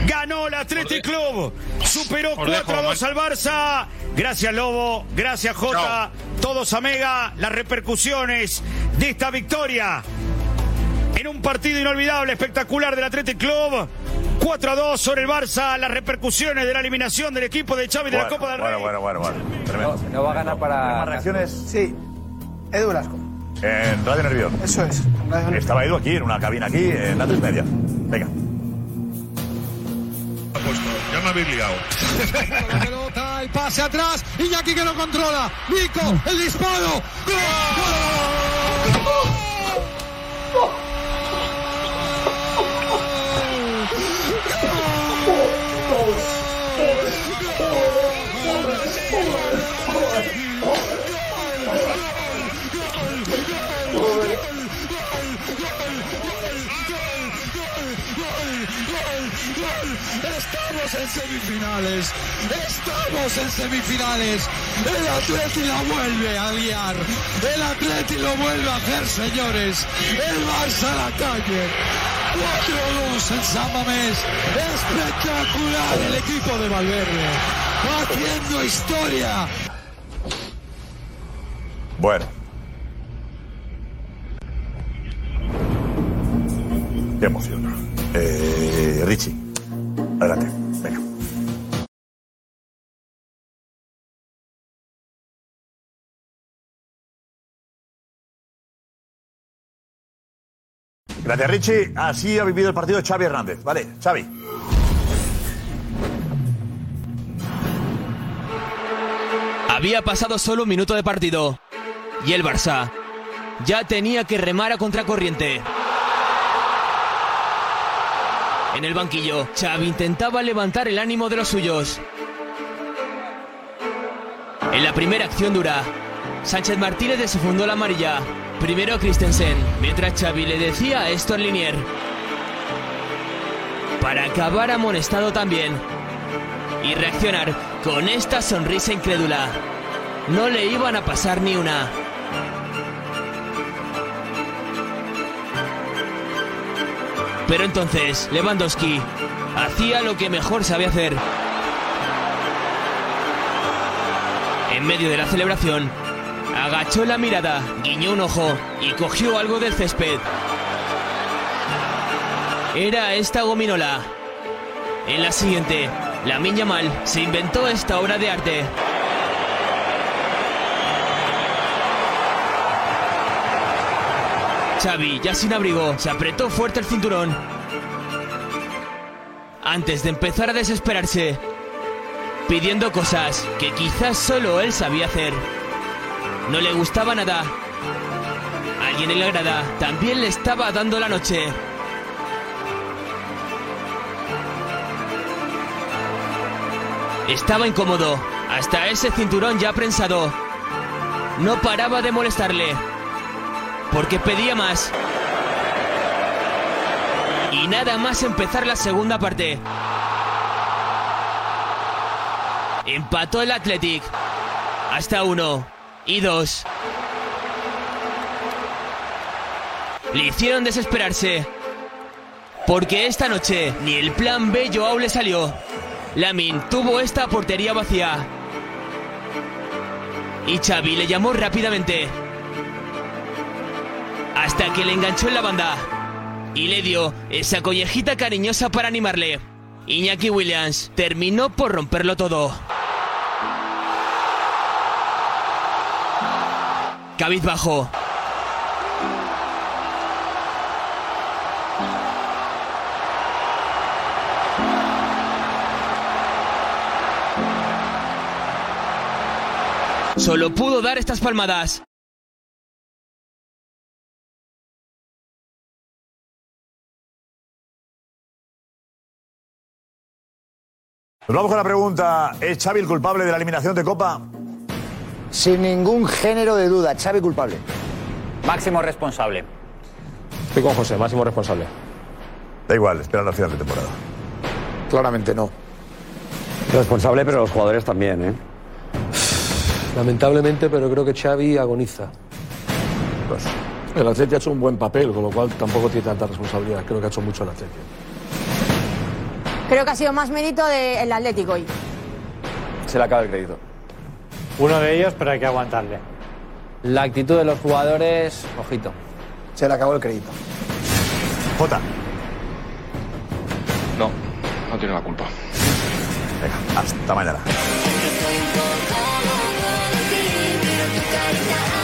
Ganó el Athletic Club. Superó Os 4 a dejo, 2 al Barça. Gracias Lobo, gracias Jota, todos a Mega, las repercusiones de esta victoria en un partido inolvidable, espectacular del Athletic Club. 4 a 2 sobre el Barça, las repercusiones de la eliminación del equipo de Xavi de la Bueno, Copa del bueno, Rey. bueno, bueno, bueno. Tremendo. No va a ganar para. ¿Más reacciones? Sí. Edu Velasco. En Radio Nervión. Eso es. Estaba Edu aquí, en una cabina aquí, en la tres media. Venga. Habéis ligado. La pelota, el pase atrás, Iñaki que lo controla. Nico, el disparo. Estamos en semifinales. Estamos en semifinales. El Atleti la vuelve a liar. El Atleti lo vuelve a hacer, señores. El Barça a la calle. 4-2 en San Mamés. Espectacular el equipo de Valverde. Haciendo historia. Bueno. Qué emoción. Eh, Richie, adelante. Gracias, Richie. Así ha vivido el partido Xavi Hernández. Vale, Xavi. Había pasado solo un minuto de partido y el Barça ya tenía que remar a contracorriente. En el banquillo, Xavi intentaba levantar el ánimo de los suyos. En la primera acción dura, Sánchez Martínez desfundó la amarilla. Primero Christensen, mientras Xavi le decía esto en Linier. Para acabar amonestado también. Y reaccionar con esta sonrisa incrédula. No le iban a pasar ni una. Pero entonces Lewandowski hacía lo que mejor sabe hacer. En medio de la celebración, agachó la mirada, guiñó un ojo y cogió algo del césped. Era esta gominola. En la siguiente, la Miña Mal se inventó esta obra de arte. Xavi, ya sin abrigo, se apretó fuerte el cinturón. Antes de empezar a desesperarse, pidiendo cosas que quizás solo él sabía hacer. No le gustaba nada. Alguien en la grada también le estaba dando la noche. Estaba incómodo, hasta ese cinturón ya prensado. No paraba de molestarle, porque pedía más. Y nada más empezar la segunda parte. Empató el Athletic. Hasta uno y dos. Le hicieron desesperarse. Porque esta noche ni el plan B Joao le salió. Lamin tuvo esta portería vacía. Y Xavi le llamó rápidamente. Hasta que le enganchó en la banda. Y le dio esa collejita cariñosa para animarle. Iñaki Williams terminó por romperlo todo. Cabizbajo. Solo pudo dar estas palmadas. Vamos con la pregunta. ¿Es Xavi el culpable de la eliminación de Copa? Sin ningún género de duda, Xavi culpable. Máximo responsable. Estoy con José, máximo responsable. Da igual, espera la final de temporada. Claramente no. Responsable, pero los jugadores también, ¿eh? Lamentablemente, pero creo que Xavi agoniza. Pues, el Atleti ha hecho un buen papel, con lo cual tampoco tiene tanta responsabilidad. Creo que ha hecho mucho el Atleti. Creo que ha sido más mérito del Atlético hoy. Se le acaba el crédito. Uno de ellos, pero hay que aguantarle. La actitud de los jugadores, ojito. Se le acabó el crédito. Jota. No, no tiene la culpa. Venga, hasta mañana. Thank you.